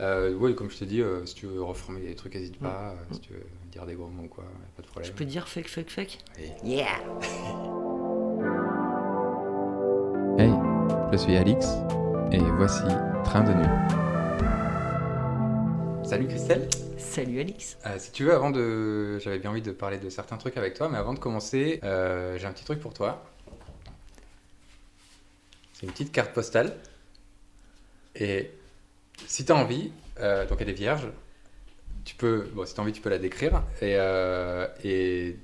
Euh, oui, comme je t'ai dit, euh, si tu veux reformer des trucs, n'hésite pas. euh, si tu veux dire des gros mots quoi, pas de problème. Je peux dire fake, fake, fake Oui. Yeah Hey, je suis Alix et voici Train de nuit. Salut Christelle. Salut Alix. Euh, si tu veux, avant de. J'avais bien envie de parler de certains trucs avec toi, mais avant de commencer, euh, j'ai un petit truc pour toi. C'est une petite carte postale. Et si tu as envie, euh, donc elle est vierge, tu peux. Bon, si tu as envie, tu peux la décrire. Et. euh, et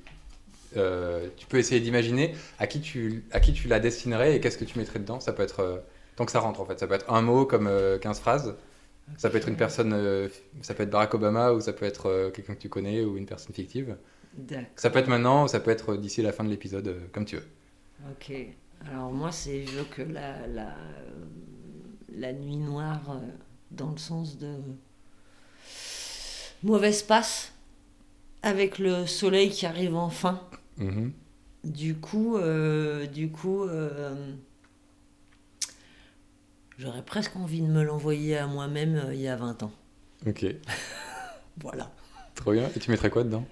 euh, tu peux essayer d'imaginer à qui tu à qui tu la destinerais et qu'est-ce que tu mettrais dedans. Ça peut être tant que ça rentre en fait. Ça peut être un mot comme euh, 15 phrases. Ça peut être une personne, ça peut être Barack Obama ou ça peut être quelqu'un que tu connais ou une personne fictive. Ça peut être maintenant ou ça peut être d'ici la fin de l'épisode, comme tu veux. Ok. Alors moi, c'est je veux que la, la, la nuit noire, dans le sens de mauvaise passe, avec le soleil qui arrive enfin. Mhm. Du coup, euh, du coup, euh, j'aurais presque envie de me l'envoyer à moi-même euh, il y a 20 ans. Ok, Voilà. trop bien. Et tu mettrais quoi dedans?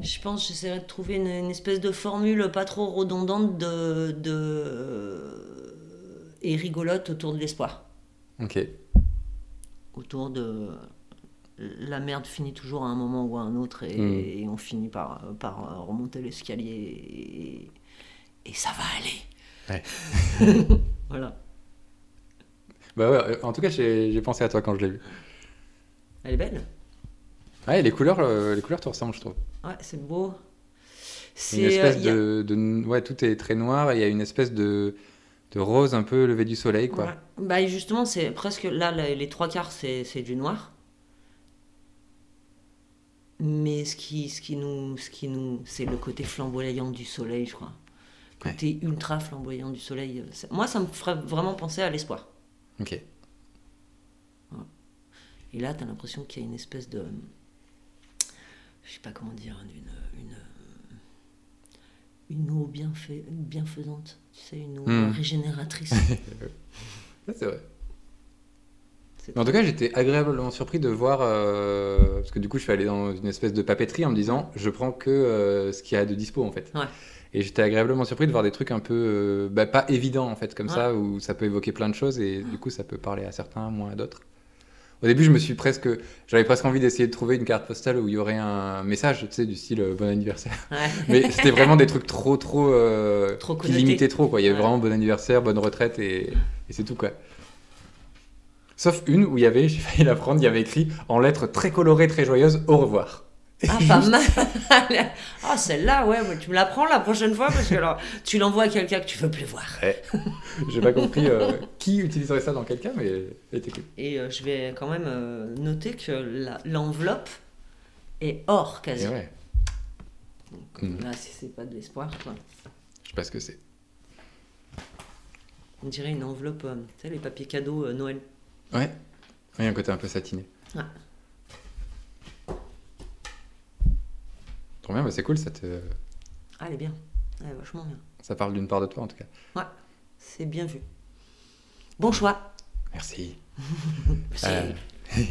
Je pense que j'essaierai de trouver une, une espèce de formule pas trop redondante de, de et rigolote autour de l'espoir. Ok, Autour de la merde finit toujours à un moment ou à un autre et, Mm. et on finit par, par remonter l'escalier et, et ça va aller. voilà. bah ouais, euh, en tout cas, j'ai pensé à toi quand je l'ai vu. Elle est belle. Ouais, les couleurs, euh, les couleurs te ressemblent, je trouve. Ouais, c'est beau. Une C'est espèce euh, a- de- Ouais, tout est très noir et il y a une espèce de, de rose un peu levé du soleil, quoi. Ouais. Bah justement, c'est presque là les trois quarts c'est c'est du noir. Mais ce qui ce qui nous ce qui nous c'est le côté flamboyant du soleil, je crois. Côté ultra flamboyant du soleil. euh, c'est- Moi, ça me ferait vraiment penser à l'espoir. Ok. Et là, tu as l'impression qu'il y a une espèce de je sais pas comment dire, une une une eau bienfait, bienfaisante, tu sais, une eau Hmm. régénératrice. C'est vrai. En tout cas, j'étais agréablement surpris de voir. euh, parce que du coup, je suis allé dans une espèce de papeterie en me disant je prends que euh, ce qu'il y a de dispo en fait. Ouais. Et j'étais agréablement surpris de voir des trucs un peu. euh, bah, pas évidents en fait, comme Ouais. ça, où ça peut évoquer plein de choses et du coup, ça peut parler à certains, moins à d'autres. Au début, je me suis presque. J'avais presque envie d'essayer de trouver une carte postale où il y aurait un message, tu sais, du style euh, bon anniversaire. Ouais. Mais c'était vraiment des trucs trop, trop. euh, Trop qui limitaient trop, quoi. Il y avait Ouais. vraiment bon anniversaire, bonne retraite et, et c'est tout, quoi. Sauf une où il y avait, j'ai failli la prendre, il y avait écrit en lettres très colorées, très joyeuses au revoir. Ah, pas mal Ah, celle-là, ouais, ouais, tu me la prends la prochaine fois parce que alors, tu l'envoies à quelqu'un que tu veux plus voir. J'ai pas compris euh, qui utiliserait ça dans quel cas, mais elle était cool. Et euh, je vais quand même euh, noter que l'enveloppe est or quasi. Et ouais, Donc, Mm. Là, si c'est pas de l'espoir, quoi. je sais pas ce que c'est. On dirait une enveloppe, tu sais, les papiers cadeaux Noël. Ouais, il y a un côté un peu satiné. Ouais. Trop bien, bah c'est cool, ça, te... Ah, elle est bien. Elle est vachement bien. ça parle d'une part de toi en tout cas. Ouais, c'est bien vu. Bon choix. Merci. C'est- Euh,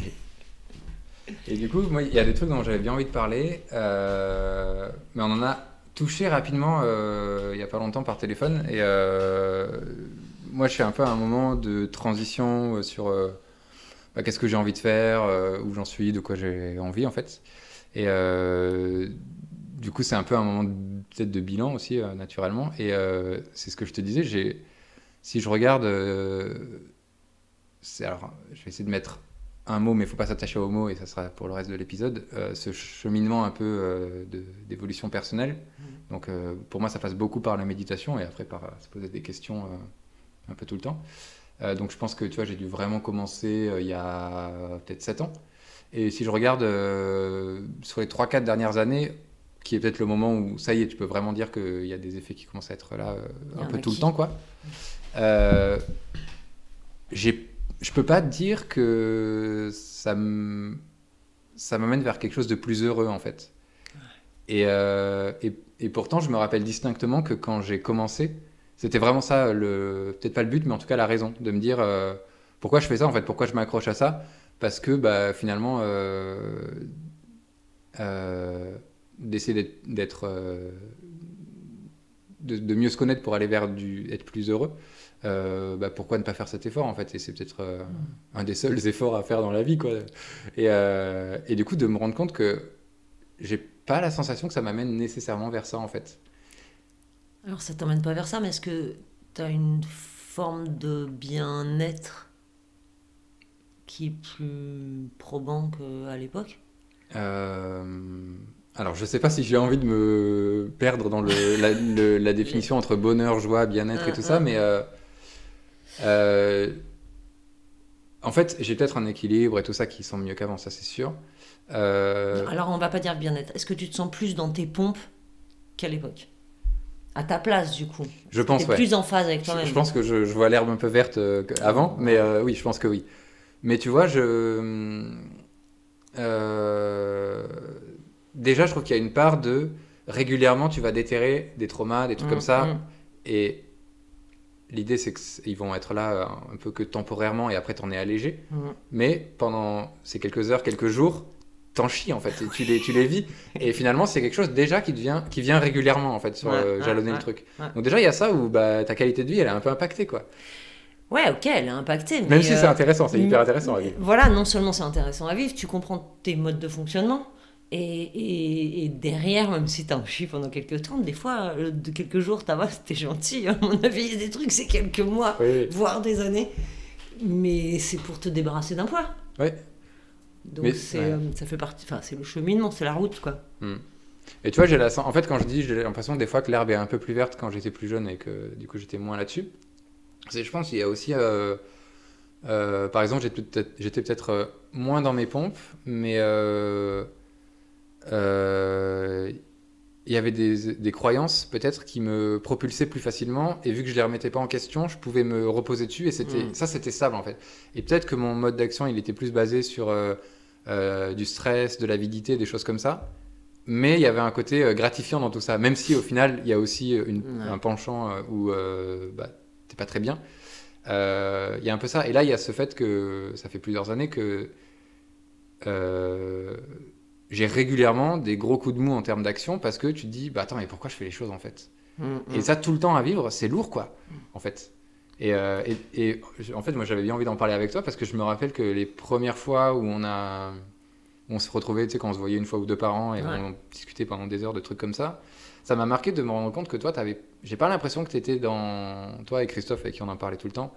Et du coup, moi, il y a des trucs dont j'avais bien envie de parler, euh, mais on en a touché rapidement euh, il y a pas longtemps par téléphone. Et moi, je suis un peu à un moment de transition sur bah, qu'est-ce que j'ai envie de faire, où j'en suis, de quoi j'ai envie en fait. Et du coup, c'est un peu un moment de- peut-être de bilan aussi, euh, naturellement. Et euh, c'est ce que je te disais. J'ai, si je regarde, euh, alors, je vais essayer de mettre un mot, mais il faut pas s'attacher au mot, et ça sera pour le reste de l'épisode, ce cheminement un peu d'évolution personnelle. Donc euh, pour moi, ça passe beaucoup par la méditation, et après par se poser des questions un peu tout le temps. Donc je pense que tu vois, j'ai dû vraiment commencer il y a peut-être 7 ans. Et si je regarde euh, sur les 3-4 dernières années, qui est peut-être le moment où ça y est, tu peux vraiment dire qu'il y a des effets qui commencent à être là euh, un peu a tout qui- le temps, quoi. Euh, j'ai je peux pas dire que ça me ça m'amène vers quelque chose de plus heureux en fait. Et, euh, et, et pourtant, je me rappelle distinctement que quand j'ai commencé, C'était vraiment ça, le... peut-être pas le but, mais en tout cas la raison, de me dire euh, pourquoi je fais ça en fait, pourquoi je m'accroche à ça? Parce que bah, finalement, euh, d'essayer d'être. euh, de, de mieux se connaître pour aller vers du, être plus heureux, euh, bah, pourquoi ne pas faire cet effort en fait? Et c'est peut-être euh, un des seuls efforts à faire dans la vie. Quoi. Et, et du coup, de me rendre compte que j'ai pas la sensation que ça m'amène nécessairement vers ça en fait. Alors ça t'emmène pas vers ça, mais est-ce que tu as une forme de bien-être qui est plus probant qu'à l'époque? Euh, alors, je sais pas si j'ai envie de me perdre dans le, la, le- la définition entre bonheur, joie, bien-être et tout ça, ah. mais euh, euh, en fait, j'ai peut-être un équilibre et tout ça qui sont mieux qu'avant, ça c'est sûr. Euh, Alors on va pas dire bien-être. Est-ce que tu te sens plus dans tes pompes qu'à l'époque? À ta place du coup? Je pense, ouais. plus en phase avec toi-même je pense que je, je vois l'herbe un peu verte avant, mais oui, je pense que oui. Mais tu vois, je. euh, déjà, je trouve qu'il y a une part de. Régulièrement, tu vas déterrer des traumas, des trucs Mm, comme ça. mm. Et l'idée, c'est qu'ils vont être là euh, un peu que temporairement et après, t'en es allégé. Mm. Mais pendant ces quelques heures, quelques jours, t'en chies en fait. Et tu, les, tu les vis. Et finalement, c'est quelque chose déjà qui, devient, qui vient régulièrement en fait, sur Ouais, euh, jalonner ouais, le truc. ouais. Donc, déjà, il y a ça où bah, ta qualité de vie, elle est un peu impactée quoi. Ouais, ok, elle est impactée. Même si euh, c'est intéressant, c'est hyper intéressant à vivre. Voilà, non seulement c'est intéressant à vivre, tu comprends tes modes de fonctionnement. Et, et- et derrière, même si t'en chies pendant quelques temps, des fois, euh, de quelques jours, ça va, c'était gentil. À mon avis, il y a des trucs, c'est quelques mois, Oui, voire des années. Mais c'est pour te débarrasser d'un poids. Ouais. Donc Mais- c'est, ouais. euh, ça fait partie, enfin c'est le cheminement, c'est la route quoi. Et tu vois, j'ai la en fait, quand je dis, j'ai l'impression des fois que l'herbe est un peu plus verte quand j'étais plus jeune et que du coup j'étais moins là-dessus. C'est, je pense, qu'il y a aussi, euh, euh, par exemple, j'étais peut-être, j'étais peut-être euh, moins dans mes pompes, mais euh, euh, il y avait des, des croyances peut-être qui me propulsaient plus facilement et vu que je les remettais pas en question, je pouvais me reposer dessus et c'était, Mm. ça c'était stable en fait. Et peut-être que mon mode d'action, il était plus basé sur euh, euh, du stress, de l'avidité, des choses comme ça. Mais il y avait un côté gratifiant dans tout ça, même si au final il y a aussi une- un penchant où bah, t'es pas très bien. Il y a un peu ça. Et là, il y a ce fait que ça fait plusieurs années que j'ai régulièrement des gros coups de mou en termes d'action parce que tu te dis, bah attends, mais pourquoi je fais les choses en fait? Et ça, tout le temps à vivre, c'est lourd quoi, en fait. Et, euh, et, et, en fait, moi j'avais bien envie d'en parler avec toi parce que je me rappelle que les premières fois où on a. On se retrouvait, tu sais, quand on se voyait une fois ou deux par an et Ouais. on discutait pendant des heures de trucs comme ça, ça m'a marqué de me rendre compte que toi, t'avais. J'ai pas l'impression que tu étais dans. Toi et Christophe, avec qui on en parlait tout le temps,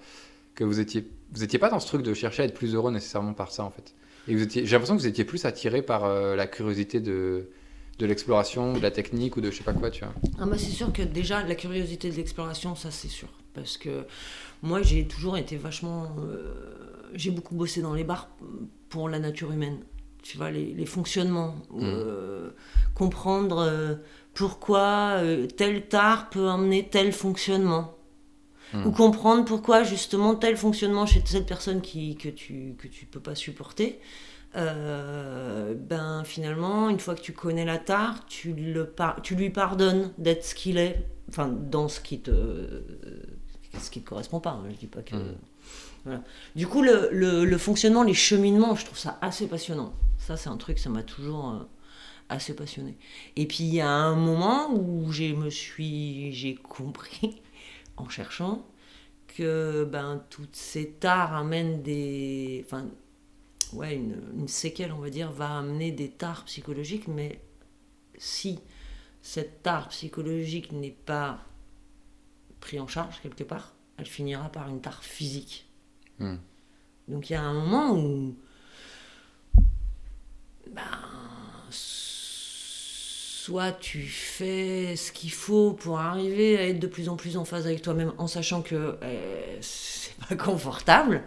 que vous étiez. Vous étiez pas dans ce truc de chercher à être plus heureux nécessairement par ça, en fait. Et vous étiez. J'ai l'impression que vous étiez plus attiré par euh, la curiosité de, de l'exploration, de la technique ou de je sais pas quoi, tu vois. Ah bah c'est sûr que déjà la curiosité de l'exploration, ça c'est sûr. Parce que moi j'ai toujours été vachement... euh, j'ai beaucoup bossé dans les bars pour la nature humaine. Tu vois, les, les fonctionnements. euh, comprendre pourquoi euh, tel tard peut emmener tel fonctionnement. Mm. Ou comprendre pourquoi justement tel fonctionnement chez cette personne qui, que tu que tu peux pas supporter. euh, ben finalement, une fois que tu connais la tare, tu, le par- tu lui pardonnes d'être ce qu'il est, enfin dans ce qui te ce qui te correspond pas. hein, je dis pas que Mm. voilà. Du coup, le, le, le fonctionnement, les cheminements, je trouve ça assez passionnant. Ça, c'est un truc, ça m'a toujours euh, assez passionné. Et puis il y a un moment où j'ai me suis j'ai compris en cherchant que ben toutes ces tares amènent des enfin ouais une, une séquelle on va dire va amener des tares psychologiques mais si cette tare psychologique n'est pas prise en charge quelque part elle finira par une tare physique Hmm. donc il y a un moment où ben, soit tu fais ce qu'il faut pour arriver à être de plus en plus en phase avec toi-même en sachant que euh, c'est pas confortable,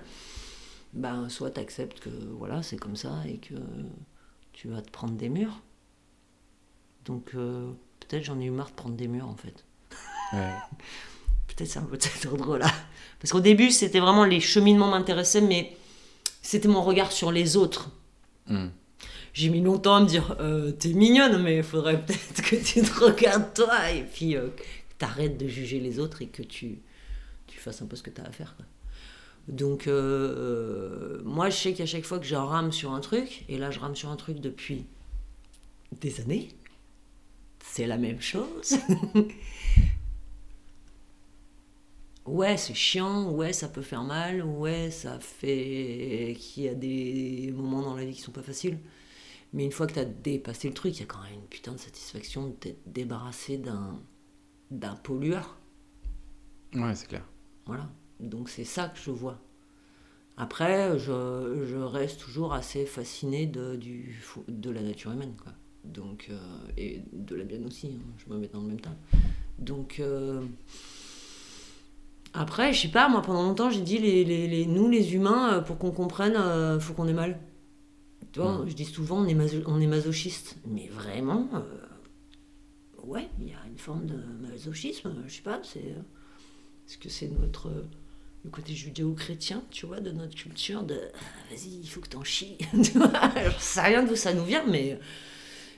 ben, soit tu acceptes que voilà, c'est comme ça et que tu vas te prendre des murs. Donc euh, peut-être j'en ai eu marre de prendre des murs en fait. Ouais. Peut-être c'est un peu de cet ordre-là. Parce qu'au début, c'était vraiment les cheminements m'intéressaient, mais c'était mon regard sur les autres. Hmm. J'ai mis longtemps à me dire, euh, t'es mignonne, mais il faudrait peut-être que tu te regardes toi et puis euh, t'arrêtes de juger les autres et que tu, fasses un peu ce que tu as à faire. Donc, euh, moi, je sais qu'à chaque fois que je rame sur un truc, et là, je rame sur un truc depuis des années, c'est la même chose. ouais, c'est chiant, ouais, ça peut faire mal, ouais, ça fait qu'il y a des moments dans la vie qui sont pas faciles. Mais une fois que tu as dépassé le truc, il y a quand même une putain de satisfaction de t'être débarrassé d'un, d'un pollueur. Ouais, c'est clair. Voilà. Donc c'est ça que je vois. Après, je, je reste toujours assez fasciné de, du, de la nature humaine. Quoi. Donc, euh, et de la mienne aussi, hein, je me mets dans le même temps. Donc, euh, après, je sais pas, moi pendant longtemps j'ai dit, les, les, les, nous les humains, euh, pour qu'on comprenne, il faut qu'on ait mal. Tu vois, je dis souvent, on est, maso on est masochiste. Mais vraiment, ouais, il y a une forme de masochisme, je sais pas, c'est. Est-ce que c'est notre le côté judéo-chrétien, tu vois, de notre culture, de ah, vas-y, il faut que t'en chies. je sais rien d'où ça nous vient, mais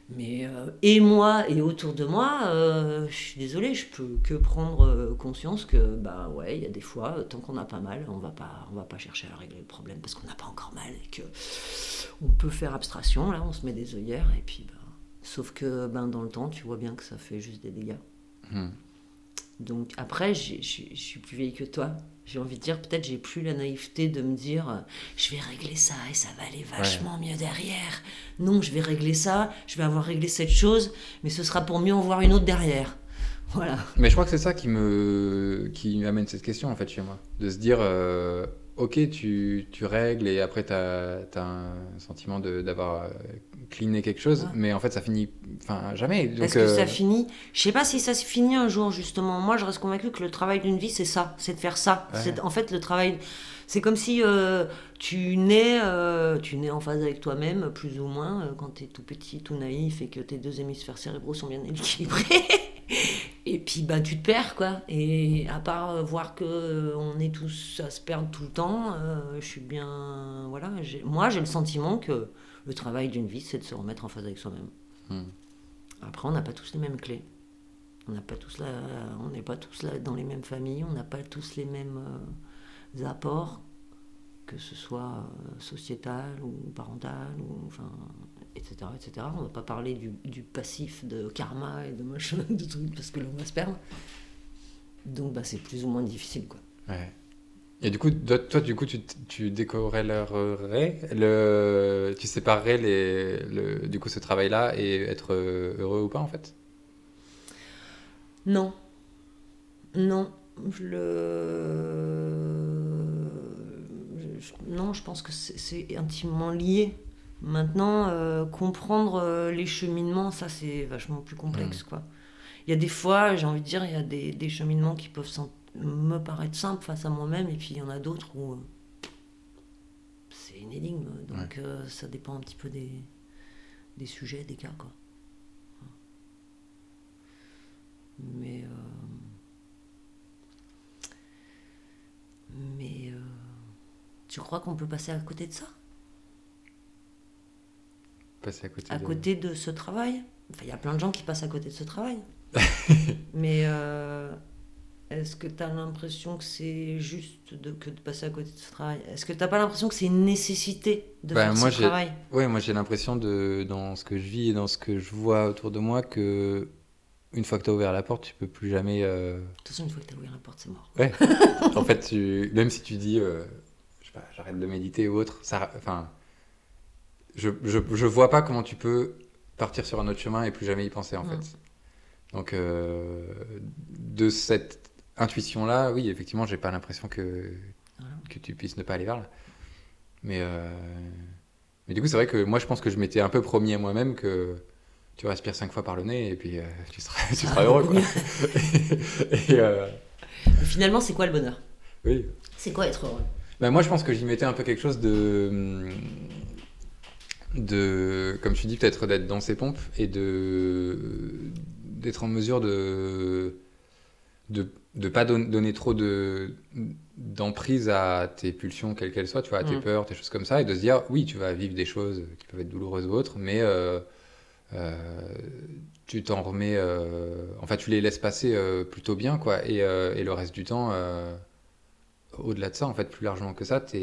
mais euh, et moi et autour de moi, euh, je suis désolée, je peux que prendre euh, conscience que bah ouais, il y a des fois, tant qu'on n'a pas mal, on va pas, on va pas chercher à régler le problème parce qu'on n'a pas encore mal et que on peut faire abstraction. Là, on se met des œillères et puis bah, sauf que ben dans le temps, tu vois bien que ça fait juste des dégâts. Hmm. Donc après, je suis plus vieille que toi. J'ai envie de dire, peut-être j'ai plus la naïveté de me dire, euh, je vais régler ça et ça va aller vachement mieux derrière. Non, je vais régler ça, je vais avoir réglé cette chose, mais ce sera pour mieux en voir une autre derrière. Voilà. Mais je crois que c'est ça qui me qui amène cette question en fait chez moi. De se dire, euh, ok, tu, tu, règles et après tu as, as, un sentiment d'avoir euh, cleané quelque chose, mais en fait ça finit enfin, jamais. Est-ce que ça euh, finit? Je sais pas si ça se finit un jour justement. Moi je reste convaincu que le travail d'une vie c'est ça, c'est de faire ça. c'est En fait le travail, c'est comme si euh, tu, nais, tu nais en phase avec toi-même plus ou moins quand tu es tout petit, tout naïf et que tes deux hémisphères cérébraux sont bien équilibrés. Et puis bah, tu te perds quoi. Et à part euh, voir que euh, on est tous à se perdre tout le temps, euh, je suis bien. Voilà. Moi j'ai le sentiment que le travail d'une vie c'est de se remettre en phase avec soi-même. Hmm. Après on n'a pas tous les mêmes clés. On n'a pas tous là, on n'est pas tous là dans les mêmes familles, on n'a pas tous les mêmes apports, que ce soit sociétal ou parental ou enfin etc., etc. On va pas parler du, du, passif de karma et de machin, de trucs, parce que l'on va se perdre. Donc, bah, c'est plus ou moins difficile, quoi. Ouais. Et du coup, toi, du coup, tu, tu décorrélerais, le, tu séparerais les, le, du coup, ce travail-là et être heureux ou pas, en fait? Non. Non. Je le... non, je pense que c'est intimement lié. Maintenant, euh, comprendre euh, les cheminements, ça c'est vachement plus complexe. Mm. quoi. Il y a des fois, j'ai envie de dire, il y a des, des cheminements qui peuvent me paraître simples face à moi-même, et puis il y en a d'autres où euh, c'est une énigme. Donc ça dépend un petit peu des, des sujets, des cas. Quoi. Mais. mais. tu crois qu'on peut passer à côté de ça? À côté, à de... côté de ce travail. Enfin, il y a plein de gens qui passent à côté de ce travail. Mais euh, est-ce que tu as l'impression que c'est juste de, que de passer à côté de ce travail? Est-ce que tu n'as pas l'impression que c'est une nécessité de ben, faire ce travail? Oui, moi j'ai l'impression, de, dans ce que je vis et dans ce que je vois autour de moi, que une fois que tu as ouvert la porte, tu peux plus jamais. Euh... De toute façon, une fois que tu as ouvert la porte, c'est mort. Ouais. en fait, tu... même si tu dis, euh, je sais pas, j'arrête de méditer ou autre, ça, enfin, je, je, je, vois pas comment tu peux partir sur un autre chemin et plus jamais y penser en fait. Donc euh, de cette intuition là, oui, effectivement, j'ai pas l'impression que que tu puisses ne pas aller vers là. Mais euh, mais du coup, c'est vrai que moi, je pense que je m'étais un peu promis à moi-même que tu respires cinq fois par le nez et puis euh, tu seras, tu seras heureux. Quoi. et, finalement, c'est quoi le bonheur? Oui. C'est quoi être heureux? Ben, Moi, je pense que j'y mettais un peu quelque chose de de, comme tu dis, peut-être d'être dans ses pompes et de d'être en mesure de de ne pas donner trop de d'emprise à tes pulsions quelles qu'elles soient, tu vois, à tes mm. peurs, tes choses comme ça, et de se dire oui, tu vas vivre des choses qui peuvent être douloureuses ou autres, mais euh, euh, tu t'en remets. euh, en fait, tu les laisses passer euh, plutôt bien, quoi. Et, et le reste du temps, au-delà de ça, en fait, plus largement que ça, tu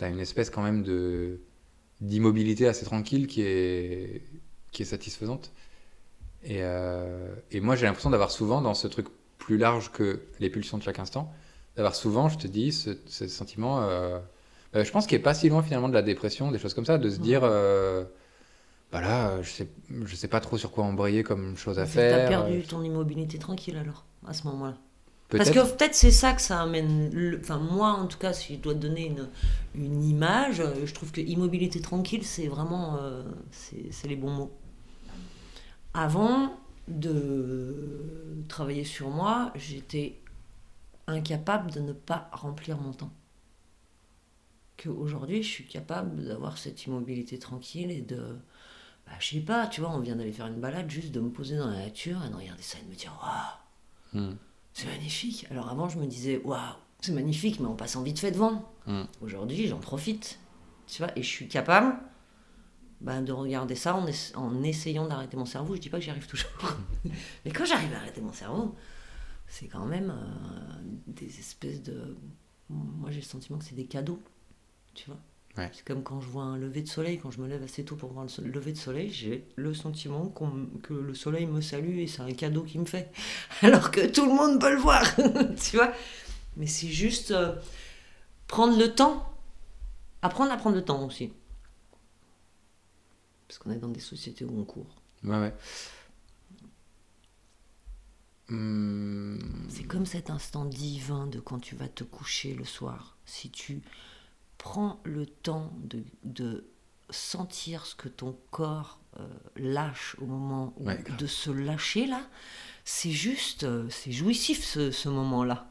as une espèce quand même de d'immobilité assez tranquille qui est, qui est satisfaisante. Et, euh, et moi, j'ai l'impression d'avoir souvent, dans ce truc plus large que les pulsions de chaque instant, d'avoir souvent, je te dis, ce, ce sentiment, euh, euh, je pense qu'il n'est pas si loin finalement de la dépression, des choses comme ça, de se dire, euh, bah là, je sais, je sais pas trop sur quoi embrayer comme chose à Tu faire. as perdu ton immobilité tranquille alors, à ce moment-là. Parce que peut-être c'est ça que ça amène. le- Enfin, moi en tout cas, si je dois te donner une, une image, je trouve que immobilité tranquille, c'est vraiment. euh, c'est c'est les bons mots. Avant de travailler sur moi, j'étais incapable de ne pas remplir mon temps. Qu'aujourd'hui, je suis capable d'avoir cette immobilité tranquille et de. Bah, je sais pas, tu vois, on vient d'aller faire une balade, juste de me poser dans la nature et de regarder ça et de me dire Waouh, Hmm. C'est magnifique. Alors avant, je me disais, waouh, c'est magnifique, mais on passe en vite fait devant. Mm. Aujourd'hui, j'en profite. Tu vois, et je suis capable ben, de regarder ça en essayant d'arrêter mon cerveau. Je dis pas que j'y arrive toujours. mais quand j'arrive à arrêter mon cerveau, c'est quand même euh, des espèces de. Moi, j'ai le sentiment que c'est des cadeaux. Tu vois Ouais. C'est comme quand je vois un lever de soleil, quand je me lève assez tôt pour voir le so- lever de soleil, j'ai le sentiment que le soleil me salue et c'est un cadeau qu'il me fait. Alors que tout le monde peut le voir, tu vois. Mais c'est juste euh, prendre le temps, apprendre à prendre le temps aussi. Parce qu'on est dans des sociétés où on court. Ouais, ouais. Hmm, C'est comme cet instant divin de quand tu vas te coucher le soir. Si tu prends le temps de, de sentir ce que ton corps euh, lâche au moment où- Ouais, grave. de se lâcher là, c'est juste, euh, c'est jouissif ce, ce moment-là.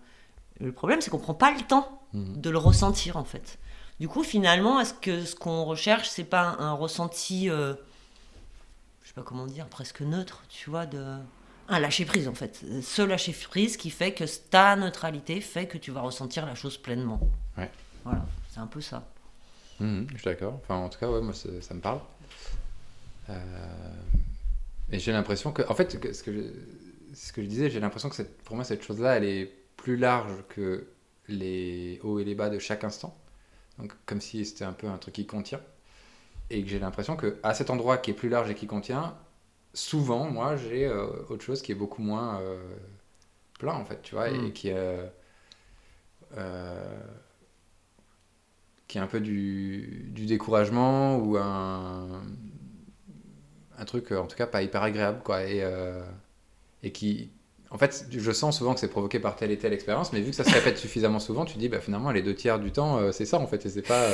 Le problème, c'est qu'on prend pas le temps Mhm. de le ressentir en fait. Du coup, finalement, est-ce que ce qu'on recherche, c'est pas un, un ressenti, euh, je sais pas comment dire, presque neutre, tu vois, de un lâcher prise en fait. Ce lâcher prise qui fait que ta neutralité fait que tu vas ressentir la chose pleinement. Ouais. Voilà, c'est un peu ça. Mhm, je suis d'accord. Enfin, en tout cas, ouais, moi, ça, me parle. Euh, Et j'ai l'impression que, en fait, que ce que je, ce que je disais, j'ai l'impression que cette, pour moi, cette chose-là, elle est plus large que les hauts et les bas de chaque instant. Donc, comme si c'était un peu un truc qui contient. Et que j'ai l'impression que à cet endroit qui est plus large et qui contient, souvent, moi, j'ai euh, autre chose qui est beaucoup moins euh, plein, en fait, tu vois, et Mm. qui est. qui est un peu du, du découragement ou un, un truc, euh, en tout cas, pas hyper agréable, quoi. Et, euh, et qui. En fait, je sens souvent que c'est provoqué par telle et telle expérience, mais vu que ça se répète suffisamment souvent, tu te dis, bah, finalement, les deux tiers du temps, euh, c'est ça, en fait, et c'est pas.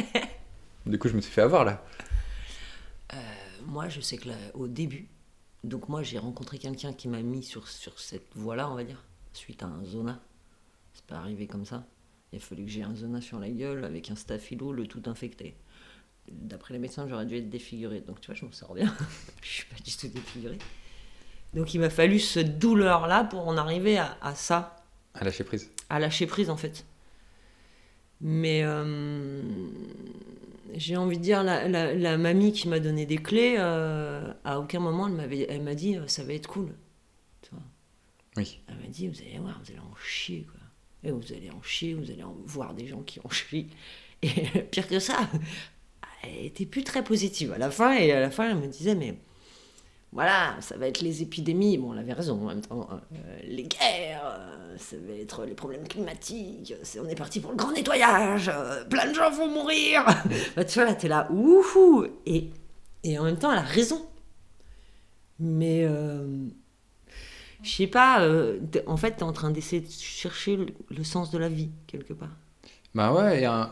du coup, je me suis fait avoir, là. Moi, je sais que au début, donc moi, j'ai rencontré quelqu'un qui m'a mis sur, sur cette voie-là, on va dire, suite à un zona. C'est pas arrivé comme ça. Il a fallu que j'ai un zona sur la gueule avec un staphylo, le tout infecté. D'après les médecins, j'aurais dû être défiguré. Donc, tu vois, je m'en sors bien. je suis pas du tout défiguré. Donc, il m'a fallu cette douleur-là pour en arriver à, à ça, À lâcher prise. à lâcher prise en fait. Mais euh, j'ai envie de dire, la, la- la mamie qui m'a donné des clés, euh, à aucun moment elle m'avait- elle m'a dit euh, ça va être cool. Tu vois. Oui. Elle m'a dit vous allez voir, vous allez en chier quoi. Et vous allez en chier, vous allez en voir des gens qui en chient. Et pire que ça, elle était plus très positive à la fin. Et à la fin, elle me disait mais voilà, ça va être les épidémies. Bon, elle avait raison en même temps. euh, les guerres, euh, ça va être les problèmes climatiques. on est parti pour le grand nettoyage. euh, plein de gens vont mourir. Bah, tu vois, là, t'es là, ouhou. Et, et en même temps, elle a raison. Mais, je sais pas, euh, en fait, t'es en train d'essayer de chercher le, le sens de la vie, quelque part. Bah ouais, et un-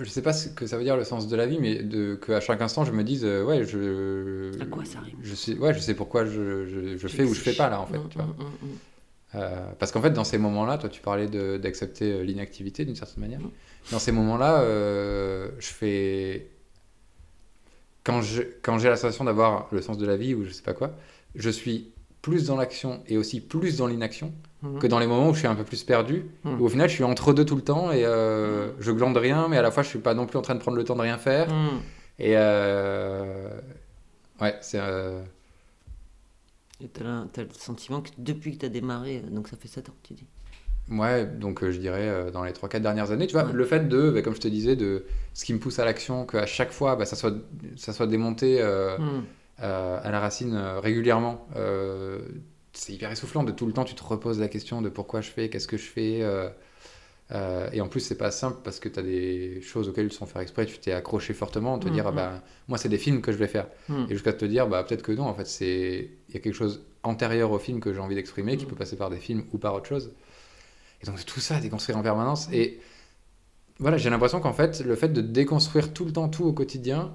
je sais pas ce que ça veut dire le sens de la vie, mais de, que à chaque instant je me dise, euh, ouais, je. À quoi ça rime? je sais, Ouais, je sais pourquoi je, je, je fais ou je fais pas là en fait. Tu vois. hum, hum, hum. Euh, parce qu'en fait, dans ces moments-là, toi tu parlais d'accepter l'inactivité d'une certaine manière. Dans ces moments-là, je fais. Quand je- quand j'ai la sensation d'avoir le sens de la vie ou je sais pas quoi, je suis plus dans l'action et aussi plus dans l'inaction Mhm. que dans les moments où je suis un peu plus perdu. Mhm. Où au final, je suis entre deux tout le temps et euh, je glande rien, mais à la fois, je suis pas non plus en train de prendre le temps de rien faire. Et euh, Ouais, c'est. euh, Et t'as le, t'as le sentiment que depuis que t'as démarré, euh, donc ça fait 7 ans, tu dis. Ouais, donc je dirais dans les 3-4 dernières années, tu vois, Ouais. le fait de, bah, comme je te disais, de ce qui me pousse à l'action, qu'à chaque fois, bah, ça, soit, ça soit démonté à la racine euh, régulièrement. Euh, c'est hyper essoufflant de tout le temps, tu te reposes la question de pourquoi je fais, qu'est-ce que je fais. euh, euh, et en plus, c'est pas simple parce que tu as des choses auxquelles sans faire exprès, tu t'es accroché fortement, te Mhm. dire, ah bah, moi, c'est des films que je vais faire. Hmm. Et jusqu'à te dire, bah, peut-être que non, en fait, c'est il y a quelque chose antérieur au film que j'ai envie d'exprimer, qui Mm. peut passer par des films ou par autre chose. Et donc, tout ça à déconstruire en permanence. Et voilà, j'ai l'impression qu'en fait, le fait de déconstruire tout le temps tout au quotidien,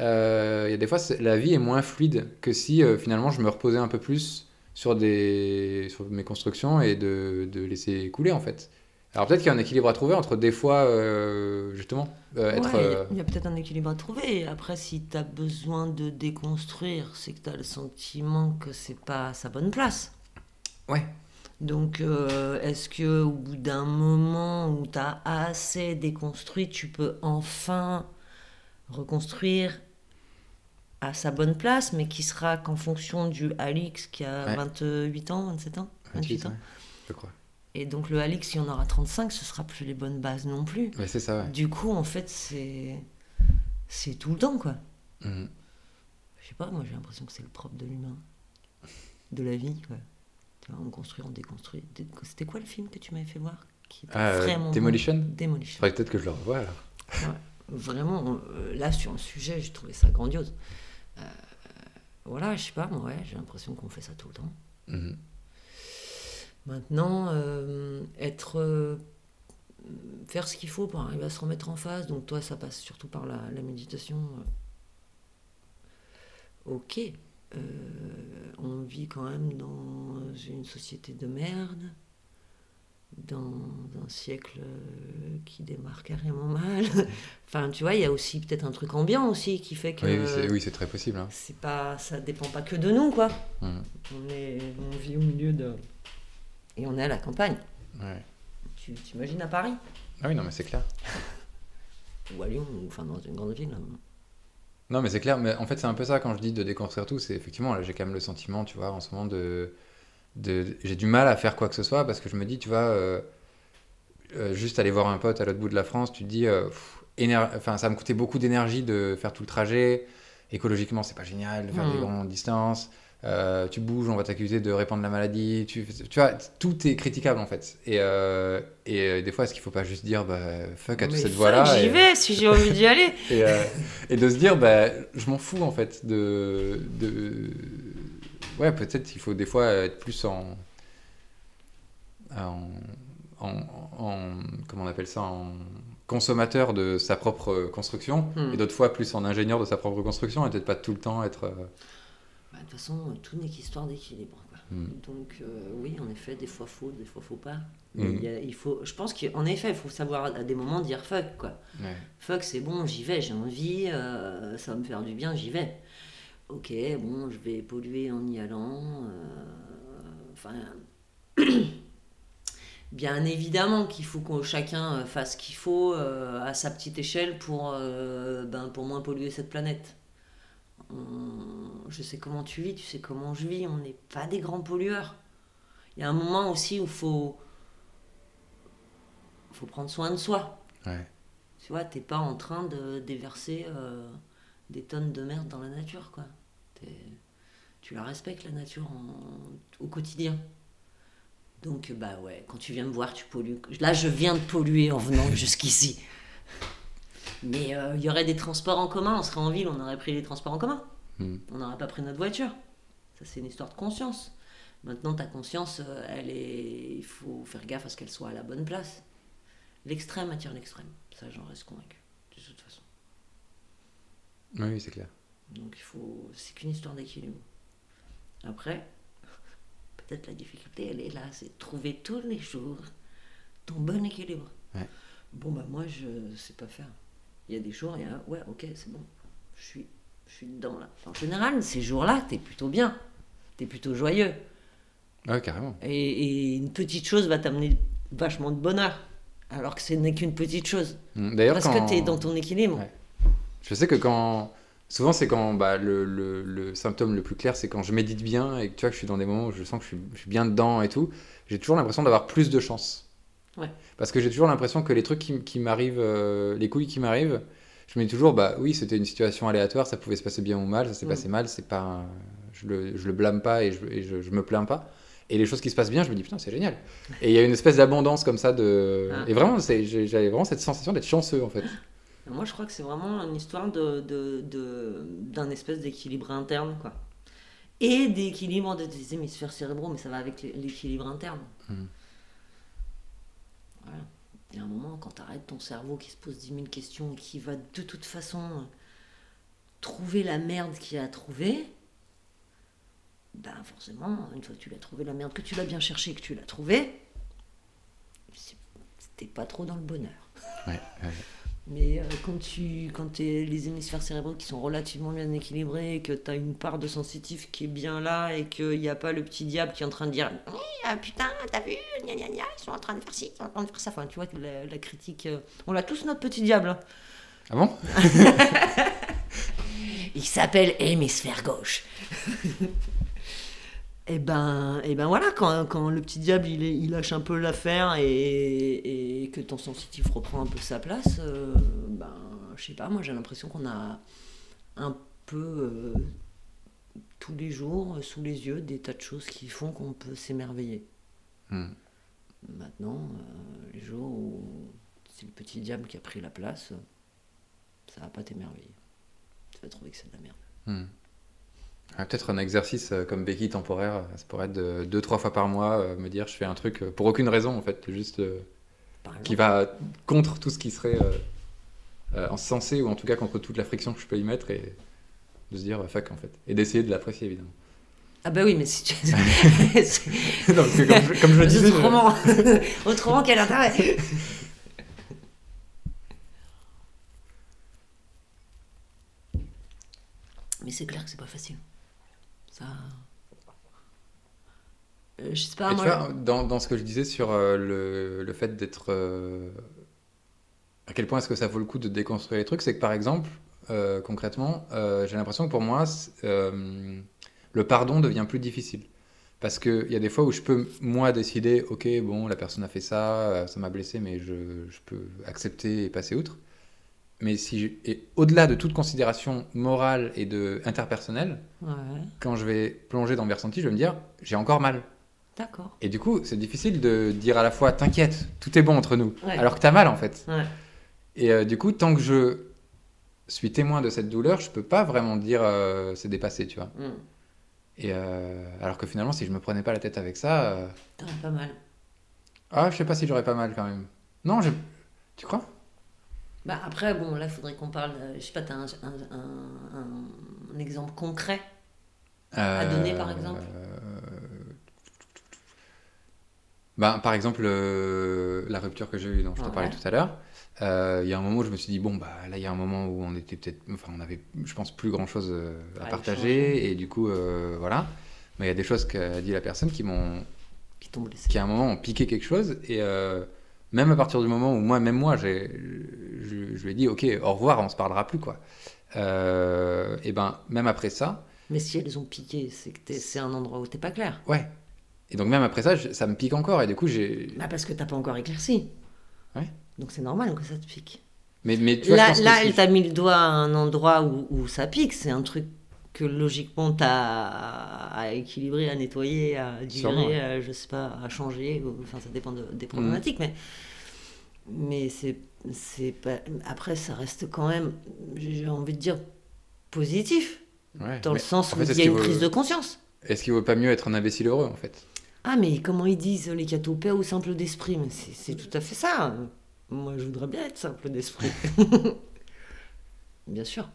euh, il y a des fois, la vie est moins fluide que si euh, finalement je me reposais un peu plus sur, des, sur mes constructions et de, de laisser couler, en fait. Alors, peut-être qu'il y a un équilibre à trouver entre des fois, euh, justement, euh, être. Ouais, il y a- euh, il y a, peut-être un équilibre à trouver. Après, si tu as besoin de déconstruire, c'est que tu as le sentiment que c'est pas à sa bonne place. Ouais. Donc, est-ce que au bout d'un moment où tu as assez déconstruit, tu peux enfin reconstruire à sa bonne place, mais qui sera qu'en fonction du Alix qui a Ouais. 28 ans, 27 ans 28, ans. ouais, je crois. Et donc, le Alix, si on aura 35, ce sera plus les bonnes bases non plus. Ouais, c'est ça. Du coup, en fait, c'est c'est tout le temps, quoi. Mhm. Je sais pas, moi j'ai l'impression que c'est le propre de l'humain, de la vie, quoi. On construit, on déconstruit. Dé- C'était quoi le film que tu m'avais fait voir qui était Ah, euh, bon? Demolition? Demolition. Faudrait peut-être que je le revoie alors. Vraiment, euh, là sur le sujet, j'ai trouvé ça grandiose. Euh, voilà, je sais pas, moi, ouais, j'ai l'impression qu'on fait ça tout le temps. Mhm. Maintenant, euh, être. euh, faire ce qu'il faut pour arriver à se remettre en face. Donc, toi, ça passe surtout par la, la méditation. Ok. On vit quand même dans une société de merde. Dans un siècle euh, qui démarre carrément mal. enfin, tu vois, il y a aussi peut-être un truc ambiant aussi qui fait que. Oui, c'est- oui, très possible. hein. c'est pas, ça dépend pas que de nous, quoi. On, est, on vit au milieu de. Et on est à la campagne. Ouais. Tu t'imagines à Paris? Ah oui, non, mais c'est clair. Ou à Lyon, ou enfin dans une grande ville. hein. Non, mais c'est clair. Mais en fait, c'est un peu ça quand je dis de déconstruire tout. C'est effectivement, là, j'ai quand même le sentiment, tu vois, en ce moment de. De j'ai du mal à faire quoi que ce soit parce que je me dis, tu vois, euh, euh, juste aller voir un pote à l'autre bout de la France, tu te dis, euh, enfin, ça va me coûter beaucoup d'énergie de faire tout le trajet. Écologiquement, c'est pas génial de faire des Mhm. grandes distances. Euh, tu bouges, on va t'accuser de répandre la maladie. Tu, tu vois, tout est critiquable en fait. Et, euh, et euh, des fois, est-ce qu'il faut pas juste dire, bah, fuck à toute cette voie-là J'y et- vais si j'ai envie d'y aller. et, et de se dire, bah, je m'en fous en fait. De, de... Ouais, peut-être il faut des fois être plus en. en, en, en- comment on appelle ça En consommateur de sa propre construction. Hmm. Et d'autres fois plus en ingénieur de sa propre construction. Et peut-être pas tout le temps être. euh, Bah, De toute façon, tout n'est qu'histoire d'équilibre. hmm. Donc euh, oui, en effet, des fois faut, des fois faut pas. Mais il y a- il faut, je pense qu'en effet, il faut savoir à des moments dire fuck quoi. Ouais. Fuck, c'est bon, j'y vais, j'ai envie, euh, ça va me faire du bien, j'y vais. Ok, bon, je vais polluer en y allant. euh, Enfin, bien évidemment qu'il faut que chacun euh, fasse ce qu'il faut euh, à sa petite échelle pour, euh, ben, pour moins polluer cette planète. On- Je sais comment tu vis, tu sais comment je vis, on n'est pas des grands pollueurs. Il y a un moment aussi où il faut, faut prendre soin de soi. Ouais. Tu vois, t'es pas en train de déverser euh, des tonnes de merde dans la nature, quoi. Tu la respectes, la nature, en- au quotidien. Donc, bah ouais, quand tu viens me voir, tu pollues. Là, je viens de polluer en venant jusqu'ici. Mais euh, il y aurait des transports en commun, on serait en ville, on aurait pris les transports en commun. Hmm. On n'aurait pas pris notre voiture. Ça, c'est une histoire de conscience. Maintenant, ta conscience, euh, elle est... il faut faire gaffe à ce qu'elle soit à la bonne place. L'extrême attire l'extrême. Ça, j'en reste convaincu, de toute façon. Oui, c'est clair. Donc, il faut... c'est qu'une histoire d'équilibre. Après, peut-être la difficulté, elle est là, c'est de trouver tous les jours ton bon équilibre. Ouais. Bon, bah, moi, je sais pas faire. Il y a des jours, il y a, ouais, ok, c'est bon, je suis, je suis dedans là. En général, ces jours-là, t'es plutôt bien, t'es plutôt joyeux. Ouais, carrément. Et, et une petite chose va t'amener vachement de bonheur. Alors que ce n'est qu'une petite chose. D'ailleurs, Parce quand... que tu es dans ton équilibre. Ouais. Je sais que quand. Souvent, c'est quand bah, le, le- le symptôme le plus clair, c'est quand je médite bien et que tu vois que je suis dans des moments où je sens que je suis, je suis bien dedans et tout. J'ai toujours l'impression d'avoir plus de chance. Ouais. Parce que j'ai toujours l'impression que les trucs qui, qui m'arrivent, euh, les couilles qui m'arrivent, je me dis toujours, bah oui, c'était une situation aléatoire, ça pouvait se passer bien ou mal, ça s'est Mm. passé mal, c'est pas, un- je le, je le blâme pas et, je, et je, je me plains pas. Et les choses qui se passent bien, je me dis putain, c'est génial. Et il y a une espèce d'abondance comme ça de. Ah. Et vraiment, j'avais vraiment cette sensation d'être chanceux en fait. Moi, je crois que c'est vraiment une histoire de, de, de- d'un espèce d'équilibre interne, quoi. Et d'équilibre de tes hémisphères cérébraux, mais ça va avec l'é- l'équilibre interne. Mhm. Voilà. Il y a un moment, quand tu arrêtes ton cerveau qui se pose 10 000 questions, qui va de toute façon euh, trouver la merde qu'il a trouvée, ben forcément, une fois que tu l'as trouvé la merde, que tu l'as bien cherché, que tu l'as trouvé, c'était pas trop dans le bonheur. Ouais, ouais. Mais euh, quand tu quand t'es les hémisphères cérébraux qui sont relativement bien équilibrés, que tu as une part de sensitif qui est bien là et qu'il n'y a pas le petit diable qui est en train de dire Oui, ah, putain, t'as vu, gna gna gna, ils sont en train de faire ci, ils sont en train de faire ça. Enfin, tu vois, que la, la critique. euh, on a tous notre petit diable. hein. Ah bon? Il s'appelle hémisphère gauche. Et ben, et ben voilà, quand, quand le petit diable il, lâche un peu l'affaire et, et que ton sensitif reprend un peu sa place, euh, ben je sais pas, moi j'ai l'impression qu'on a un peu euh, tous les jours euh, sous les yeux des tas de choses qui font qu'on peut s'émerveiller. Hmm. Maintenant, euh, les jours où c'est le petit diable qui a pris la place, ça va pas t'émerveiller. Tu vas trouver que c'est de la merde. Hmm. Ah, Peut-être un exercice euh, comme béquille temporaire, euh, ça pourrait être de deux, trois fois par mois, euh, me dire je fais un truc euh, pour aucune raison en fait, juste qui va contre tout ce qui serait euh, euh, en sensé ou en tout cas contre toute la friction que je peux y mettre et de se dire fuck en fait. Et d'essayer de l'apprécier évidemment. Ah bah oui, mais si tu... c'est- Non, parce que comme, je, comme je le disais, je- autrement, autrement quel intérêt? Mais c'est clair que c'est pas facile. Ça... Euh, je sais pas, Et tu dans, dans ce que je disais sur euh, le, le fait d'être. euh, à quel point est-ce que ça vaut le coup de déconstruire les trucs, c'est que par exemple, concrètement, j'ai l'impression que pour moi, le pardon devient plus difficile. Parce qu'il y a des fois où je peux, moi, décider, ok, bon, la personne a fait ça, ça m'a blessé, mais je, je peux accepter et passer outre. Mais si au-delà de toute considération morale et de interpersonnelle, Ouais, quand je vais plonger dans mes ressentis, je vais me dire, j'ai encore mal. d'accord. Et du coup, c'est difficile de dire à la fois t'inquiète, tout est bon entre nous, Ouais. alors que t'as mal en fait. Ouais. Et euh, du coup, tant que je suis témoin de cette douleur, je peux pas vraiment dire euh, c'est dépassé, tu vois. Hmm. Et euh, alors que finalement, si je me prenais pas la tête avec ça, T'aurais pas mal. ah, je sais pas si j'aurais pas mal quand même. Non, je... tu crois? Bah après, bon, là, il faudrait qu'on parle... euh, je sais pas, t'as un, un, un- un- un exemple concret À donner, par exemple? Euh, ben, Par exemple, euh, la rupture que j'ai eue, dont je te Ouais. parlais tout à l'heure. euh, Il y a un moment où je me suis dit, bon, bah là, il y a un moment où on était peut-être. Enfin, on avait, je pense, plus grand chose à partager. échanger. Et du coup, euh, voilà. Mais il y a des choses qu'a dit la personne qui m'ont. qui t'ont blessé. qui à un moment ont piqué quelque chose. Et euh, même à partir du moment où moi, même moi, j'ai, je, je lui ai dit, ok, au revoir, on se parlera plus, quoi. Euh, et ben, même après ça. Mais si elles ont piqué, c'est que c'est un endroit où t'es pas clair. Ouais. Et donc même après ça, je- ça me pique encore. Et du coup, j'ai. Bah parce que t'as pas encore éclairci. Ouais. Donc c'est normal que ça te pique. Mais, mais tu vois, je là, pense là elle t'a mis le doigt à un endroit où, où ça pique. C'est un truc que logiquement t'as à équilibrer, à nettoyer, à digérer, à, je sais pas, à changer. ou- Enfin, ça dépend de- des problématiques. Mais, mais c'est, c'est pas. Après, ça reste quand même, j'ai envie de dire, positif. Ouais, Dans le sens en où il y a une vaut- prise de conscience. Est-ce qu'il vaut pas mieux être un imbécile heureux en fait? Ah, mais comment ils disent les catopées ou simple d'esprit? C'est tout à fait ça. Moi, je voudrais bien être simple d'esprit. bien sûr.